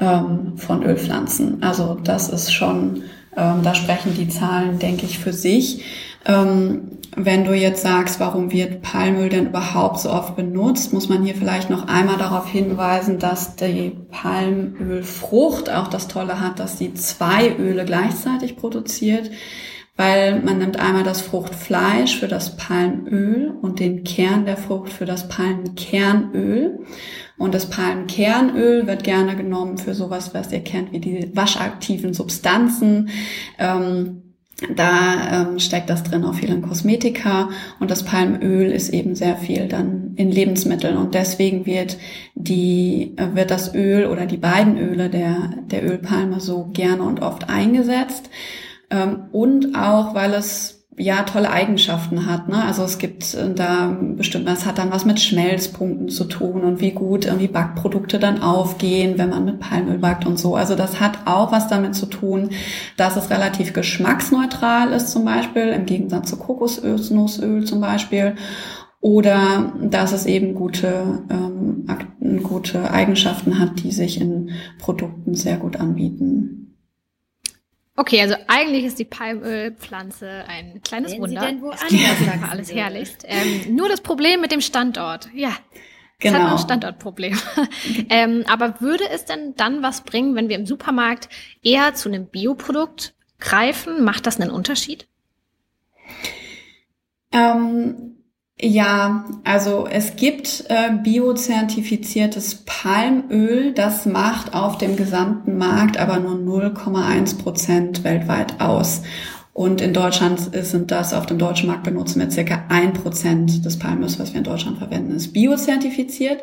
ähm, von Ölpflanzen. Also das ist schon, ähm, da sprechen die Zahlen, denke ich, für sich. Ähm, wenn du jetzt sagst, warum wird Palmöl denn überhaupt so oft benutzt, muss man hier vielleicht noch einmal darauf hinweisen, dass die Palmölfrucht auch das Tolle hat, dass sie zwei Öle gleichzeitig produziert, weil man nimmt einmal das Fruchtfleisch für das Palmöl und den Kern der Frucht für das Palmkernöl. Und das Palmkernöl wird gerne genommen für sowas, was ihr kennt, wie die waschaktiven Substanzen. Ähm, da ähm, steckt das drin auch viel in Kosmetika und das Palmöl ist eben sehr viel dann in Lebensmitteln und deswegen wird die äh, wird das Öl oder die beiden Öle der der Ölpalme so gerne und oft eingesetzt ähm, und auch weil es ja tolle Eigenschaften hat. Ne? Also es gibt äh, da bestimmt, es hat dann was mit Schmelzpunkten zu tun und wie gut irgendwie Backprodukte dann aufgehen, wenn man mit Palmöl backt und so. Also das hat auch was damit zu tun, dass es relativ geschmacksneutral ist zum Beispiel, im Gegensatz zu Kokosnussöl zum Beispiel. Oder dass es eben gute, ähm, gute Eigenschaften hat, die sich in Produkten sehr gut anbieten. Okay, also eigentlich ist die Palmölpflanze ein kleines Sehen Wunder. Sie denn wo Fall alles herrlichst. Ähm, nur das Problem mit dem Standort. Ja. Es Genau. hat noch ein Standortproblem. <laughs> ähm, aber würde es denn dann was bringen, wenn wir im Supermarkt eher zu einem Bioprodukt greifen? Macht das einen Unterschied? Ähm, ja, also es gibt äh, biozertifiziertes Palmöl, das macht auf dem gesamten Markt aber nur 0,1 Prozent weltweit aus. Und in Deutschland sind das auf dem deutschen Markt benutzen wir circa ein Prozent des Palmöls, was wir in Deutschland verwenden, ist biozertifiziert.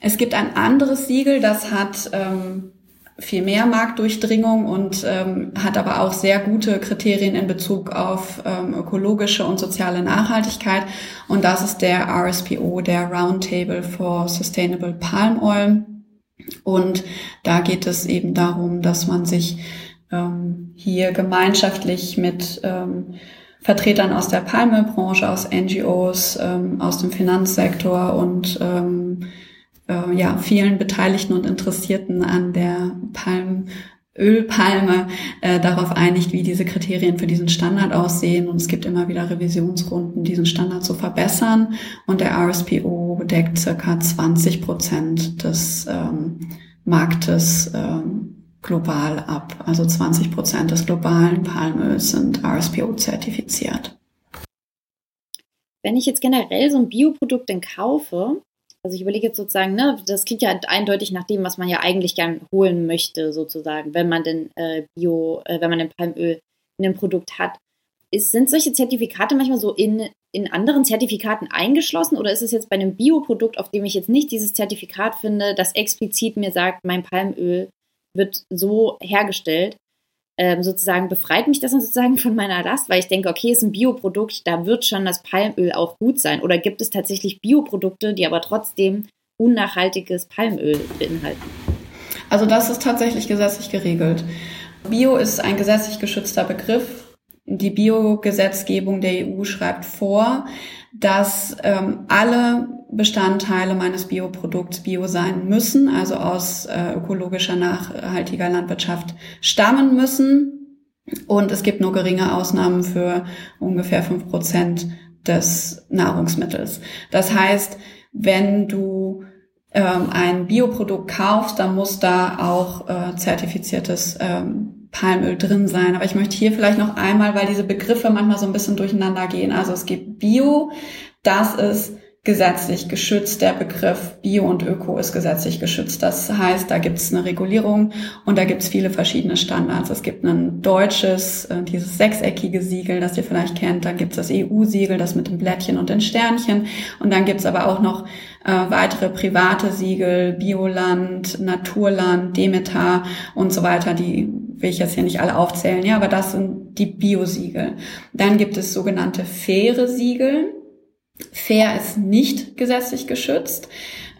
Es gibt ein anderes Siegel, das hat ähm, viel mehr Marktdurchdringung und ähm, hat aber auch sehr gute Kriterien in Bezug auf ähm, ökologische und soziale Nachhaltigkeit. Und das ist der RSPO, der Roundtable for Sustainable Palm Oil. Und da geht es eben darum, dass man sich ähm, hier gemeinschaftlich mit ähm, Vertretern aus der Palmölbranche, aus NGOs, ähm, aus dem Finanzsektor und ähm, äh, ja, vielen Beteiligten und Interessierten an der Palmölpalme äh, darauf einigt, wie diese Kriterien für diesen Standard aussehen. Und es gibt immer wieder Revisionsrunden, diesen Standard zu verbessern. Und der RSPO deckt circa 20 Prozent des ähm, Marktes ähm, global ab. Also 20 Prozent des globalen Palmöls sind RSPO zertifiziert. Wenn ich jetzt generell so ein Bioprodukt denn kaufe, also ich überlege jetzt sozusagen, ne, das klingt ja eindeutig nach dem, was man ja eigentlich gern holen möchte, sozusagen, wenn man denn äh, Bio, äh, wenn man den Palmöl in dem Produkt hat. Ist, sind solche Zertifikate manchmal so in, in anderen Zertifikaten eingeschlossen oder ist es jetzt bei einem Bioprodukt, auf dem ich jetzt nicht dieses Zertifikat finde, das explizit mir sagt, mein Palmöl wird so hergestellt, ähm, sozusagen befreit mich das dann sozusagen von meiner Last, weil ich denke, okay, ist ein Bioprodukt, da wird schon das Palmöl auch gut sein. Oder gibt es tatsächlich Bioprodukte, die aber trotzdem unnachhaltiges Palmöl beinhalten? Also das ist tatsächlich gesetzlich geregelt. Bio ist ein gesetzlich geschützter Begriff. Die Biogesetzgebung der EU schreibt vor, dass ähm, alle Bestandteile meines Bioprodukts bio sein müssen, also aus äh, ökologischer, nachhaltiger Landwirtschaft stammen müssen. Und es gibt nur geringe Ausnahmen für ungefähr fünf Prozent des Nahrungsmittels. Das heißt, wenn du ähm, ein Bioprodukt kaufst, dann muss da auch äh, zertifiziertes ähm, Palmöl drin sein. Aber ich möchte hier vielleicht noch einmal, weil diese Begriffe manchmal so ein bisschen durcheinander gehen. Also es gibt Bio, das ist gesetzlich geschützt. Der Begriff Bio und Öko ist gesetzlich geschützt. Das heißt, da gibt es eine Regulierung und da gibt es viele verschiedene Standards. Es gibt ein deutsches, äh, dieses sechseckige Siegel, das ihr vielleicht kennt. Dann gibt es das EU-Siegel, das mit dem Blättchen und den Sternchen. Und dann gibt es aber auch noch äh, weitere private Siegel, Bioland, Naturland, Demeter und so weiter. Die will ich jetzt hier nicht alle aufzählen, ja, aber das sind die Biosiegel. Dann gibt es sogenannte faire Siegel. Fair ist nicht gesetzlich geschützt.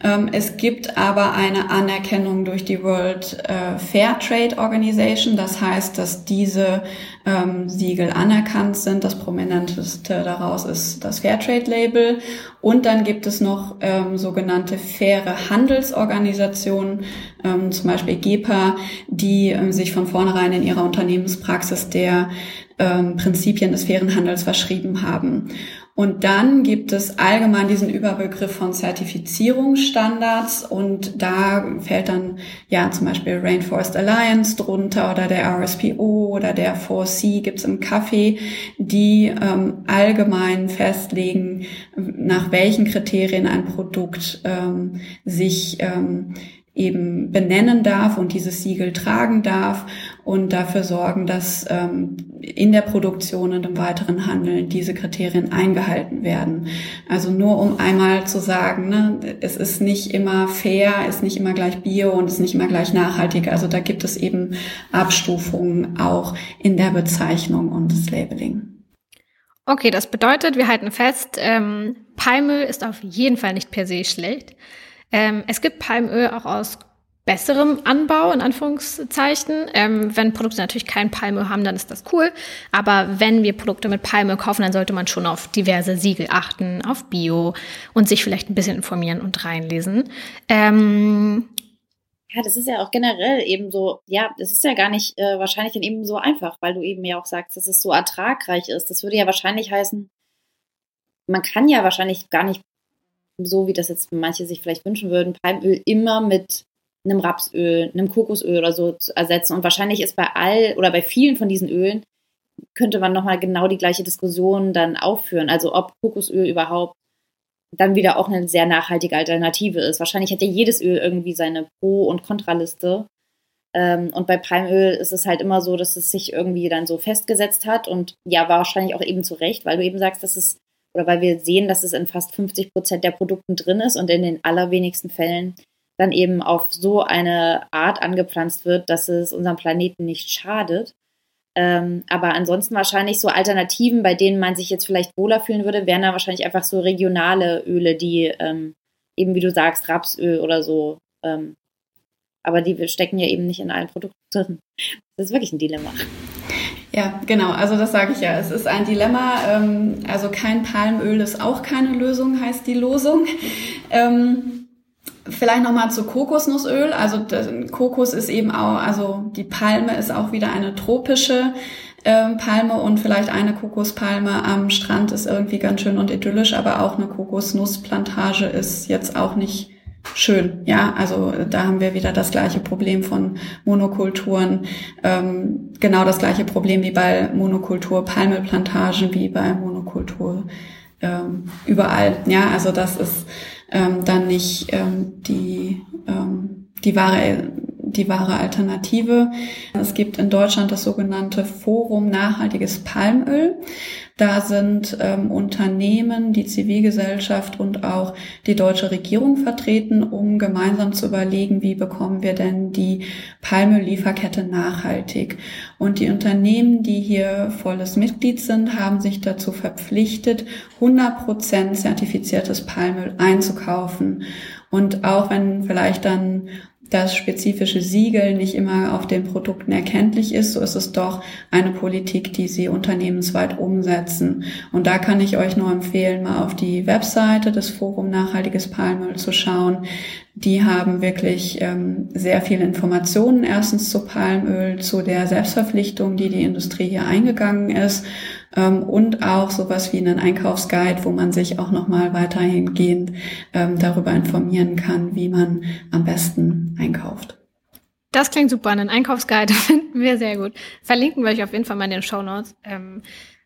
Ähm, es gibt aber eine Anerkennung durch die World äh, Fair Trade Organization. Das heißt, dass diese ähm, Siegel anerkannt sind. Das prominenteste daraus ist das Fairtrade Label. Und dann gibt es noch ähm, sogenannte faire Handelsorganisationen, zum Beispiel GEPA, die sich von vornherein in ihrer Unternehmenspraxis der Prinzipien des fairen Handels verschrieben haben. Und dann gibt es allgemein diesen Überbegriff von Zertifizierungsstandards und da fällt dann ja zum Beispiel Rainforest Alliance drunter oder der RSPO oder der 4C gibt's im Kaffee, die ähm, allgemein festlegen, nach welchen Kriterien ein Produkt ähm, sich ähm, eben benennen darf und dieses Siegel tragen darf und dafür sorgen, dass ähm, in der Produktion und im weiteren Handeln diese Kriterien eingehalten werden. Also nur um einmal zu sagen, ne, es ist nicht immer fair, ist nicht immer gleich bio und ist nicht immer gleich nachhaltig. Also da gibt es eben Abstufungen auch in der Bezeichnung und das Labeling. Okay, das bedeutet, wir halten fest, ähm, Palmöl ist auf jeden Fall nicht per se schlecht. Ähm, es gibt Palmöl auch aus besserem Anbau, in Anführungszeichen. Ähm, wenn Produkte natürlich kein Palmöl haben, dann ist das cool. Aber wenn wir Produkte mit Palmöl kaufen, dann sollte man schon auf diverse Siegel achten, auf Bio und sich vielleicht ein bisschen informieren und reinlesen. Ähm, ja, das ist ja auch generell eben so, ja, das ist ja gar nicht äh, wahrscheinlich dann eben so einfach, weil du eben ja auch sagst, dass es so ertragreich ist. Das würde ja wahrscheinlich heißen, man kann ja wahrscheinlich gar nicht so wie das jetzt manche sich vielleicht wünschen würden, Palmöl immer mit einem Rapsöl, einem Kokosöl oder so zu ersetzen. Und wahrscheinlich ist bei all oder bei vielen von diesen Ölen könnte man nochmal genau die gleiche Diskussion dann aufführen. Also ob Kokosöl überhaupt dann wieder auch eine sehr nachhaltige Alternative ist. Wahrscheinlich hat ja jedes Öl irgendwie seine Pro- und Kontraliste. Ähm, und bei Palmöl ist es halt immer so, dass es sich irgendwie dann so festgesetzt hat und ja, wahrscheinlich auch eben zu Recht, weil du eben sagst, dass es oder weil wir sehen, dass es in fast 50 Prozent der Produkten drin ist und in den allerwenigsten Fällen dann eben auf so eine Art angepflanzt wird, dass es unserem Planeten nicht schadet. Ähm, aber ansonsten wahrscheinlich so Alternativen, bei denen man sich jetzt vielleicht wohler fühlen würde, wären dann wahrscheinlich einfach so regionale Öle, die ähm, eben, wie du sagst, Rapsöl oder so. Ähm, aber die stecken ja eben nicht in allen Produkten drin. Das ist wirklich ein Dilemma. Ja, genau. Also das sage ich ja. Es ist ein Dilemma. Ähm, also kein Palmöl ist auch keine Lösung, heißt die Losung. Ähm, vielleicht nochmal zu Kokosnussöl. Also Kokos ist eben auch, also die Palme ist auch wieder eine tropische ähm, Palme und vielleicht eine Kokospalme am Strand ist irgendwie ganz schön und idyllisch, aber auch eine Kokosnussplantage ist jetzt auch nicht schön. Ja, also da haben wir wieder das gleiche Problem von Monokulturen, ähm, genau das gleiche Problem wie bei Monokultur Palmelplantagen, wie bei Monokultur ähm, überall. Ja, also das ist ähm, dann nicht ähm, die ähm, die wahre die wahre Alternative. Es gibt in Deutschland das sogenannte Forum Nachhaltiges Palmöl. Da sind ähm, Unternehmen, die Zivilgesellschaft und auch die deutsche Regierung vertreten, um gemeinsam zu überlegen, wie bekommen wir denn die Palmöllieferkette nachhaltig. Und die Unternehmen, die hier volles Mitglied sind, haben sich dazu verpflichtet, 100 Prozent zertifiziertes Palmöl einzukaufen. Und auch wenn vielleicht dann das spezifische Siegel nicht immer auf den Produkten erkenntlich ist, so ist es doch eine Politik, die sie unternehmensweit umsetzen. Und da kann ich euch nur empfehlen, mal auf die Webseite des Forum Nachhaltiges Palmöl zu schauen. Die haben wirklich ähm, sehr viele Informationen erstens zu Palmöl, zu der Selbstverpflichtung, die die Industrie hier eingegangen ist ähm, und auch sowas wie einen Einkaufsguide, wo man sich auch nochmal weiterhingehend ähm, darüber informieren kann, wie man am besten einkauft. Das klingt super. Einen Einkaufsguide <laughs> finden wir sehr gut. Verlinken wir euch auf jeden Fall mal in den Show Notes. Ähm,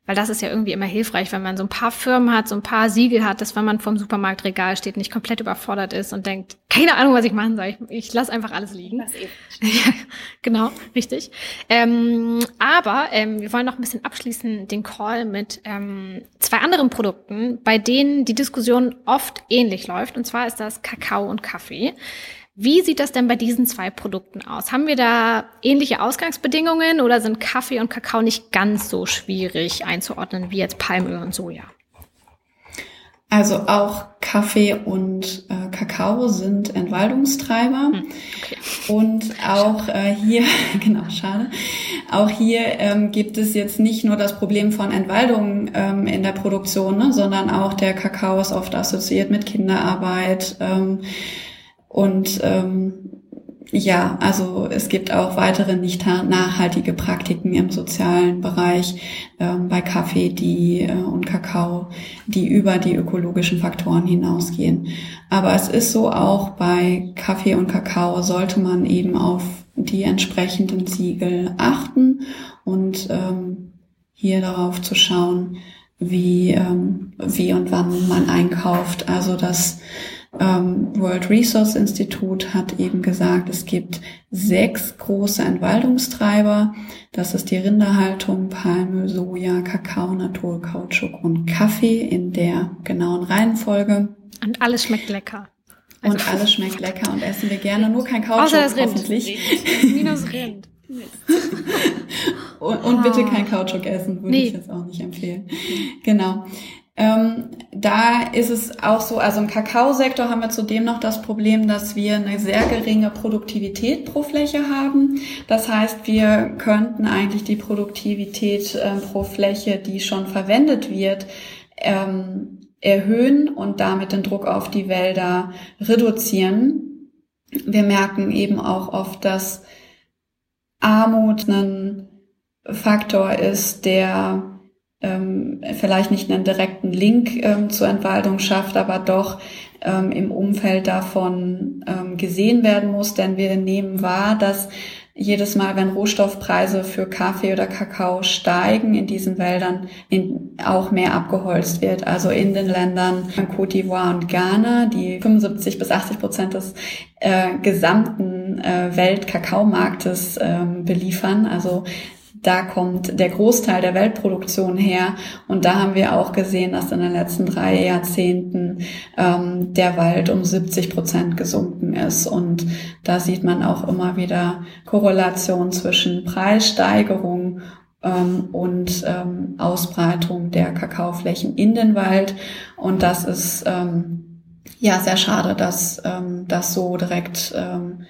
Weil das ist ja irgendwie immer hilfreich, wenn man so ein paar Firmen hat, so ein paar Siegel hat, dass wenn man vorm Supermarktregal steht, nicht komplett überfordert ist und denkt, keine Ahnung, was ich machen soll. Ich, ich lasse einfach alles liegen. <laughs> ja, genau, richtig. Ähm, aber ähm, wir wollen noch ein bisschen abschließen den Call mit ähm, zwei anderen Produkten, bei denen die Diskussion oft ähnlich läuft. Und zwar ist das Kakao und Kaffee. Wie sieht das denn bei diesen zwei Produkten aus? Haben wir da ähnliche Ausgangsbedingungen oder sind Kaffee und Kakao nicht ganz so schwierig einzuordnen wie jetzt Palmöl und Soja? Also auch Kaffee und äh, Kakao sind Entwaldungstreiber. Hm, okay. Und auch äh, hier, <laughs> genau, schade, auch hier ähm, gibt es jetzt nicht nur das Problem von Entwaldung ähm, in der Produktion, ne, sondern auch der Kakao ist oft assoziiert mit Kinderarbeit. Ähm, und ähm, ja, also es gibt auch weitere nicht nachhaltige Praktiken im sozialen Bereich ähm, bei Kaffee die, äh, und Kakao, die über die ökologischen Faktoren hinausgehen. Aber es ist so, auch bei Kaffee und Kakao sollte man eben auf die entsprechenden Siegel achten und ähm, hier darauf zu schauen, wie, ähm, wie und wann man einkauft. Also ähm, World Resource Institute hat eben gesagt, es gibt sechs große Entwaldungstreiber. Das ist die Rinderhaltung, Palme, Soja, Kakao, Naturkautschuk und Kaffee in der genauen Reihenfolge. Und alles schmeckt lecker. Also und alles schmeckt lecker und essen wir gerne, nur kein Kautschuk Außer das Rind. hoffentlich. Minus Rind. <laughs> und, und, bitte kein Kautschuk essen, würde nee. ich jetzt auch nicht empfehlen. Genau. Ähm, da ist es auch so, also im Kakaosektor haben wir zudem noch das Problem, dass wir eine sehr geringe Produktivität pro Fläche haben. Das heißt, wir könnten eigentlich die Produktivität äh, pro Fläche, die schon verwendet wird, ähm, erhöhen und damit den Druck auf die Wälder reduzieren. Wir merken eben auch oft, dass Armut ein Faktor ist, der ähm, vielleicht nicht einen direkten Link ähm, zur Entwaldung schafft, aber doch ähm, im Umfeld davon ähm, gesehen werden muss, denn wir nehmen wahr, dass jedes Mal, wenn Rohstoffpreise für Kaffee oder Kakao steigen, in diesen Wäldern in, auch mehr abgeholzt wird. Also in den Ländern Côte d'Ivoire und Ghana, die 75 bis 80 Prozent des äh, gesamten äh, Weltkakaomarktes ähm, beliefern. Also da kommt der Großteil der Weltproduktion her. Und da haben wir auch gesehen, dass in den letzten drei Jahrzehnten ähm, der Wald um 70 Prozent gesunken ist. Und da sieht man auch immer wieder Korrelation zwischen Preissteigerung ähm, und ähm, Ausbreitung der Kakaoflächen in den Wald. Und das ist ähm, ja sehr schade, dass ähm, das so direkt ähm,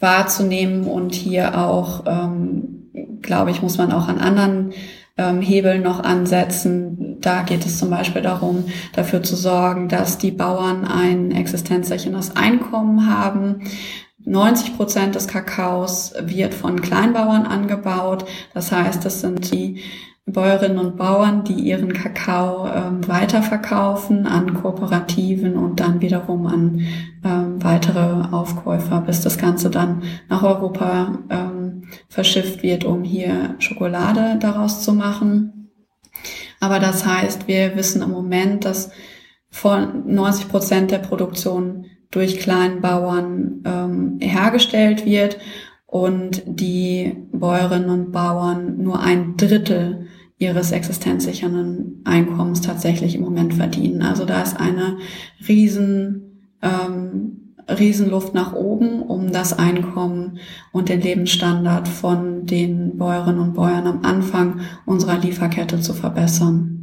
wahrzunehmen und hier auch ähm, glaube ich, muss man auch an anderen ähm, Hebeln noch ansetzen. Da geht es zum Beispiel darum, dafür zu sorgen, dass die Bauern ein existenzsicherndes Einkommen haben. 90 Prozent des Kakaos wird von Kleinbauern angebaut. Das heißt, das sind die Bäuerinnen und Bauern, die ihren Kakao ähm, weiterverkaufen an Kooperativen und dann wiederum an ähm, weitere Aufkäufer, bis das Ganze dann nach Europa ähm, verschifft wird, um hier Schokolade daraus zu machen. Aber das heißt, wir wissen im Moment, dass von 90 Prozent der Produktion durch Kleinbauern ähm, hergestellt wird und die Bäuerinnen und Bauern nur ein Drittel ihres existenzsichernden Einkommens tatsächlich im Moment verdienen. Also da ist eine riesen, ähm, Riesenluft nach oben, um das Einkommen und den Lebensstandard von den Bäuerinnen und Bäuern am Anfang unserer Lieferkette zu verbessern.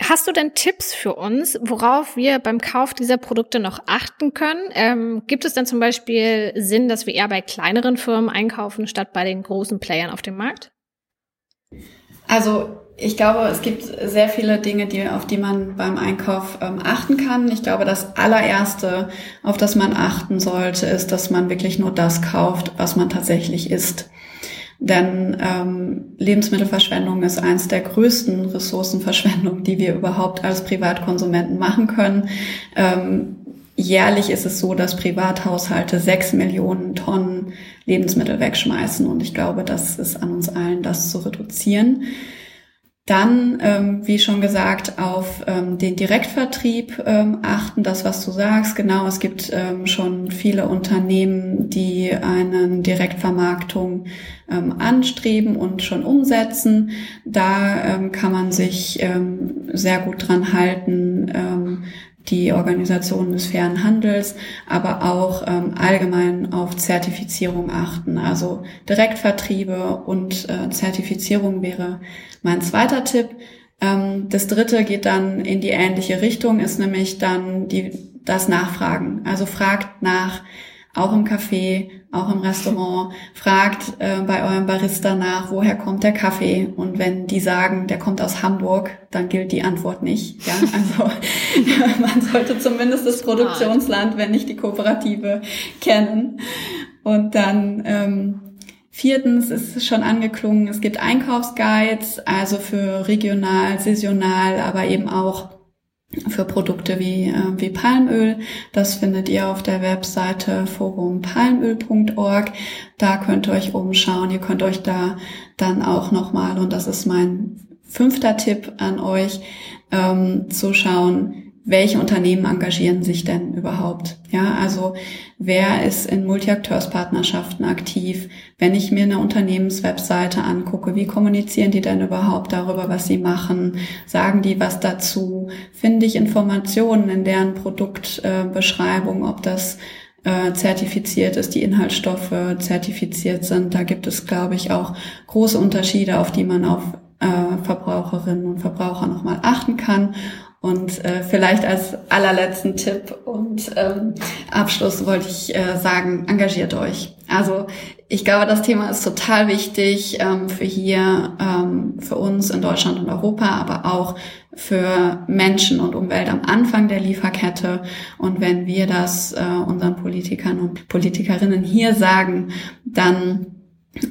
Hast du denn Tipps für uns, worauf wir beim Kauf dieser Produkte noch achten können? Ähm, gibt es denn zum Beispiel Sinn, dass wir eher bei kleineren Firmen einkaufen, statt bei den großen Playern auf dem Markt? Also ich glaube, es gibt sehr viele Dinge, die, auf die man beim Einkauf ähm, achten kann. Ich glaube, das allererste, auf das man achten sollte, ist, dass man wirklich nur das kauft, was man tatsächlich isst. Denn ähm, Lebensmittelverschwendung ist eines der größten Ressourcenverschwendungen, die wir überhaupt als Privatkonsumenten machen können. Ähm, jährlich ist es so, dass Privathaushalte sechs Millionen Tonnen Lebensmittel wegschmeißen. Und ich glaube, das ist an uns allen, das zu reduzieren. Dann, ähm, wie schon gesagt, auf ähm, den Direktvertrieb ähm, achten, das, was du sagst. Genau, es gibt ähm, schon viele Unternehmen, die eine Direktvermarktung ähm, anstreben und schon umsetzen. Da ähm, kann man sich sehr gut dran halten, die Organisation des fairen Handels, aber auch ähm, allgemein auf Zertifizierung achten. Also Direktvertriebe und äh, Zertifizierung wäre mein zweiter Tipp. Ähm, das dritte geht dann in die ähnliche Richtung, ist nämlich dann die, das Nachfragen. Also fragt nach, auch im Café, auch im Restaurant, fragt äh, bei eurem Barista nach, woher kommt der Kaffee? Und wenn die sagen, der kommt aus Hamburg, dann gilt die Antwort nicht. Ja, also <laughs> man sollte zumindest das Produktionsland, wenn nicht die Kooperative, kennen. Und dann ähm, Viertens ist schon angeklungen, es gibt Einkaufsguides, also für regional, saisonal, aber eben auch für Produkte wie, äh, wie Palmöl. Das findet ihr auf der Webseite forumpalmöl.org. Da könnt ihr euch umschauen. Ihr könnt euch da dann auch nochmal, und das ist mein fünfter Tipp an euch, ähm, zu schauen, welche Unternehmen engagieren sich denn überhaupt? Ja, also wer ist in Multiakteurspartnerschaften aktiv? Wenn ich mir eine Unternehmenswebseite angucke, wie kommunizieren die denn überhaupt darüber, was sie machen? Sagen die was dazu? Finde ich Informationen in deren Produktbeschreibung, ob das äh, zertifiziert ist, die Inhaltsstoffe zertifiziert sind. Da gibt es, glaube ich, auch große Unterschiede, auf die man auf äh, Verbraucherinnen und Verbraucher nochmal achten kann. Und äh, vielleicht als allerletzten Tipp und ähm, Abschluss wollte ich äh, sagen, engagiert euch. Also ich glaube, das Thema ist total wichtig ähm, für hier, ähm, für uns in Deutschland und Europa, aber auch für Menschen und Umwelt am Anfang der Lieferkette. Und wenn wir das äh, unseren Politikern und Politikerinnen hier sagen, dann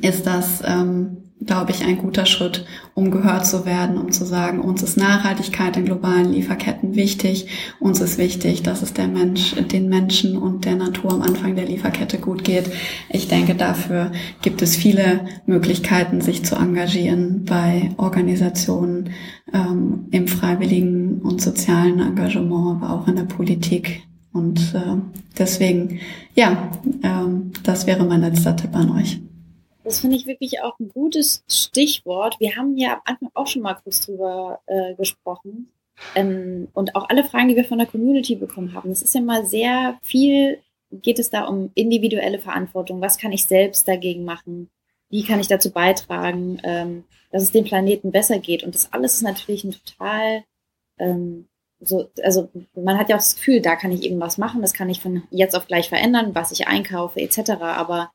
ist das ähm, glaube ich, ein guter Schritt, um gehört zu werden, um zu sagen, uns ist Nachhaltigkeit in globalen Lieferketten wichtig. Uns ist wichtig, dass es der Mensch, den Menschen und der Natur am Anfang der Lieferkette gut geht. Ich denke, dafür gibt es viele Möglichkeiten, sich zu engagieren bei Organisationen ähm, im freiwilligen und sozialen Engagement, aber auch in der Politik. Und äh, deswegen, ja, ähm, das wäre mein letzter Tipp an euch. Das finde ich wirklich auch ein gutes Stichwort. Wir haben ja am Anfang auch schon mal kurz drüber äh, gesprochen. Ähm, und auch alle Fragen, die wir von der Community bekommen haben. Es ist ja mal sehr viel, geht es da um individuelle Verantwortung. Was kann ich selbst dagegen machen? Wie kann ich dazu beitragen, ähm, dass es dem Planeten besser geht? Und das alles ist natürlich ein total, ähm, so, also man hat ja auch das Gefühl, da kann ich eben was machen, das kann ich von jetzt auf gleich verändern, was ich einkaufe etc. Aber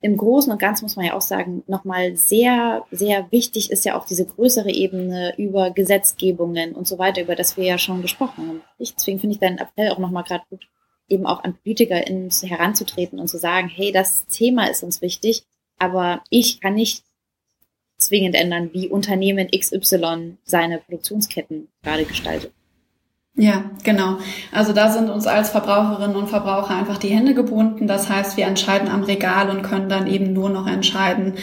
im Großen und Ganzen muss man ja auch sagen, nochmal sehr, sehr wichtig ist ja auch diese größere Ebene über Gesetzgebungen und so weiter, über das wir ja schon gesprochen haben. Deswegen finde ich deinen Appell auch nochmal gerade gut, eben auch an PolitikerInnen heranzutreten und zu sagen, hey, das Thema ist uns wichtig, aber ich kann nicht zwingend ändern, wie Unternehmen XY seine Produktionsketten gerade gestaltet. Ja, genau. Also da sind uns als Verbraucherinnen und Verbraucher einfach die Hände gebunden. Das heißt, wir entscheiden am Regal und können dann eben nur noch entscheiden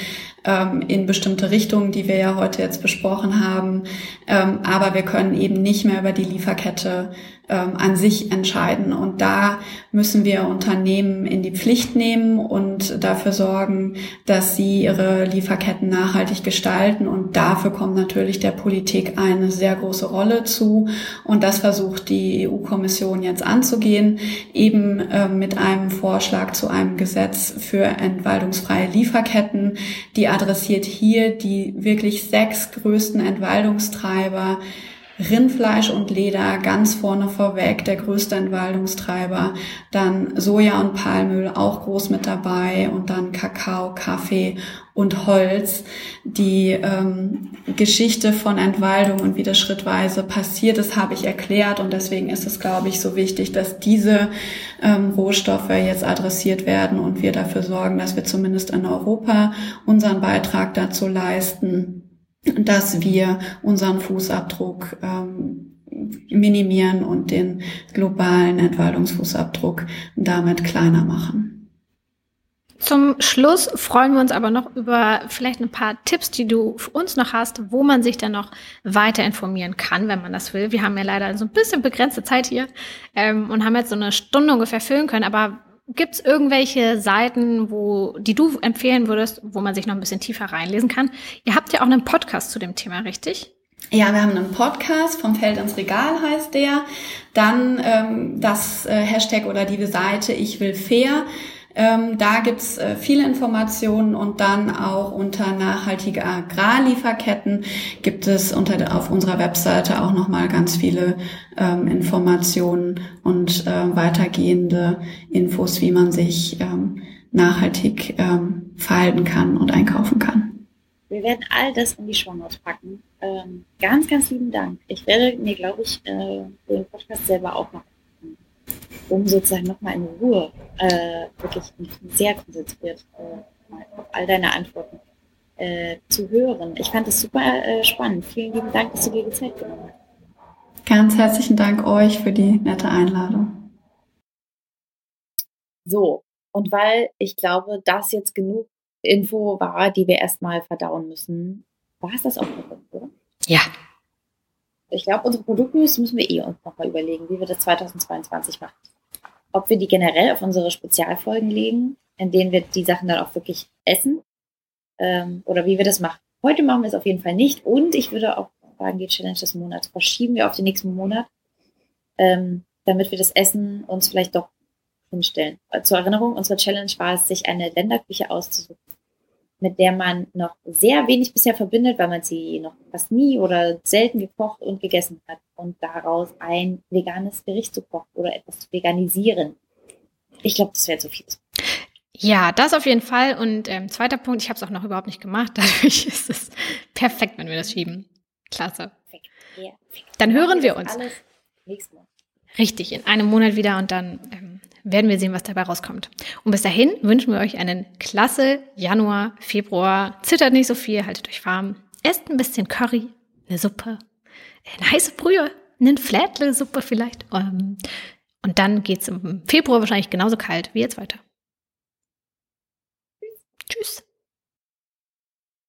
ähm, in bestimmte Richtungen, die wir ja heute jetzt besprochen haben. Ähm, aber wir können eben nicht mehr über die Lieferkette ähm, an sich entscheiden. Und da müssen wir Unternehmen in die Pflicht nehmen und dafür sorgen, dass sie ihre Lieferketten nachhaltig gestalten. Und dafür kommt natürlich der Politik eine sehr große Rolle zu. Und das versucht die EU-Kommission jetzt anzugehen, eben äh, mit einem Vorschlag zu einem Gesetz für entwaldungsfreie Lieferketten. Die adressiert hier die wirklich sechs größten Entwaldungstreiber Rindfleisch und Leder ganz vorne vorweg, der größte Entwaldungstreiber. Dann Soja und Palmöl auch groß mit dabei und dann Kakao, Kaffee und Holz. Die ähm, Geschichte von Entwaldung und wie das schrittweise passiert ist, habe ich erklärt und deswegen ist es, glaube ich, so wichtig, dass diese ähm, Rohstoffe jetzt adressiert werden und wir dafür sorgen, dass wir zumindest in Europa unseren Beitrag dazu leisten, dass wir unseren Fußabdruck ähm, minimieren und den globalen Entwaldungsfußabdruck damit kleiner machen. Zum Schluss freuen wir uns aber noch über vielleicht ein paar Tipps, die du für uns noch hast, wo man sich dann noch weiter informieren kann, wenn man das will. Wir haben ja leider so ein bisschen begrenzte Zeit hier ähm, und haben jetzt so eine Stunde ungefähr füllen können, aber Gibt es irgendwelche Seiten, wo, die du empfehlen würdest, wo man sich noch ein bisschen tiefer reinlesen kann? Ihr habt ja auch einen Podcast zu dem Thema, richtig? Ja, wir haben einen Podcast, vom Feld ins Regal heißt der. Dann ähm, das äh, Hashtag oder die Seite Ich will fair. Ähm, da gibt's äh, viele Informationen und dann auch unter nachhaltige Agrarlieferketten gibt es unter auf unserer Webseite auch nochmal ganz viele ähm, Informationen und äh, weitergehende Infos, wie man sich ähm, nachhaltig ähm, verhalten kann und einkaufen kann. Wir werden all das in die Show Notes packen. Ähm, ganz, ganz lieben Dank. Ich werde mir, glaube ich, äh, den Podcast selber auch noch um sozusagen nochmal in Ruhe äh, wirklich sehr konzentriert äh, auf all deine Antworten äh, zu hören. Ich fand es super äh, spannend. Vielen lieben Dank, dass du dir die Zeit genommen hast. Ganz herzlichen Dank euch für die nette Einladung. So, und weil ich glaube, dass jetzt genug Info war, die wir erstmal verdauen müssen, war es das auch für uns, oder? Ja, ich glaube, unsere Produktnews müssen wir eh uns nochmal überlegen, wie wir das 2022 machen. Ob wir die generell auf unsere Spezialfolgen legen, in denen wir die Sachen dann auch wirklich essen, ähm, oder wie wir das machen. Heute machen wir es auf jeden Fall nicht. Und ich würde auch sagen, die Challenge des Monats verschieben wir auf den nächsten Monat, ähm, damit wir das Essen uns vielleicht doch hinstellen. Zur Erinnerung, unsere Challenge war es, sich eine Länderküche auszusuchen mit der man noch sehr wenig bisher verbindet, weil man sie noch fast nie oder selten gekocht und gegessen hat und daraus ein veganes Gericht zu kochen oder etwas zu veganisieren. Ich glaube, das wäre zu viel. Ja, das auf jeden Fall. Und ähm, zweiter Punkt, ich habe es auch noch überhaupt nicht gemacht. <laughs> Dadurch ist es perfekt, wenn wir das schieben. Klasse. Perfekt. Ja, Dann hören wir uns. Alles nächsten Monat. Richtig, in einem Monat wieder und dann ähm, werden wir sehen, was dabei rauskommt. Und bis dahin wünschen wir euch einen klasse Januar, Februar. Zittert nicht so viel, haltet euch warm. Esst ein bisschen Curry, eine Suppe, eine heiße Brühe, eine Flätle-Suppe vielleicht. Ähm, und dann geht's im Februar wahrscheinlich genauso kalt wie jetzt weiter. Tschüss.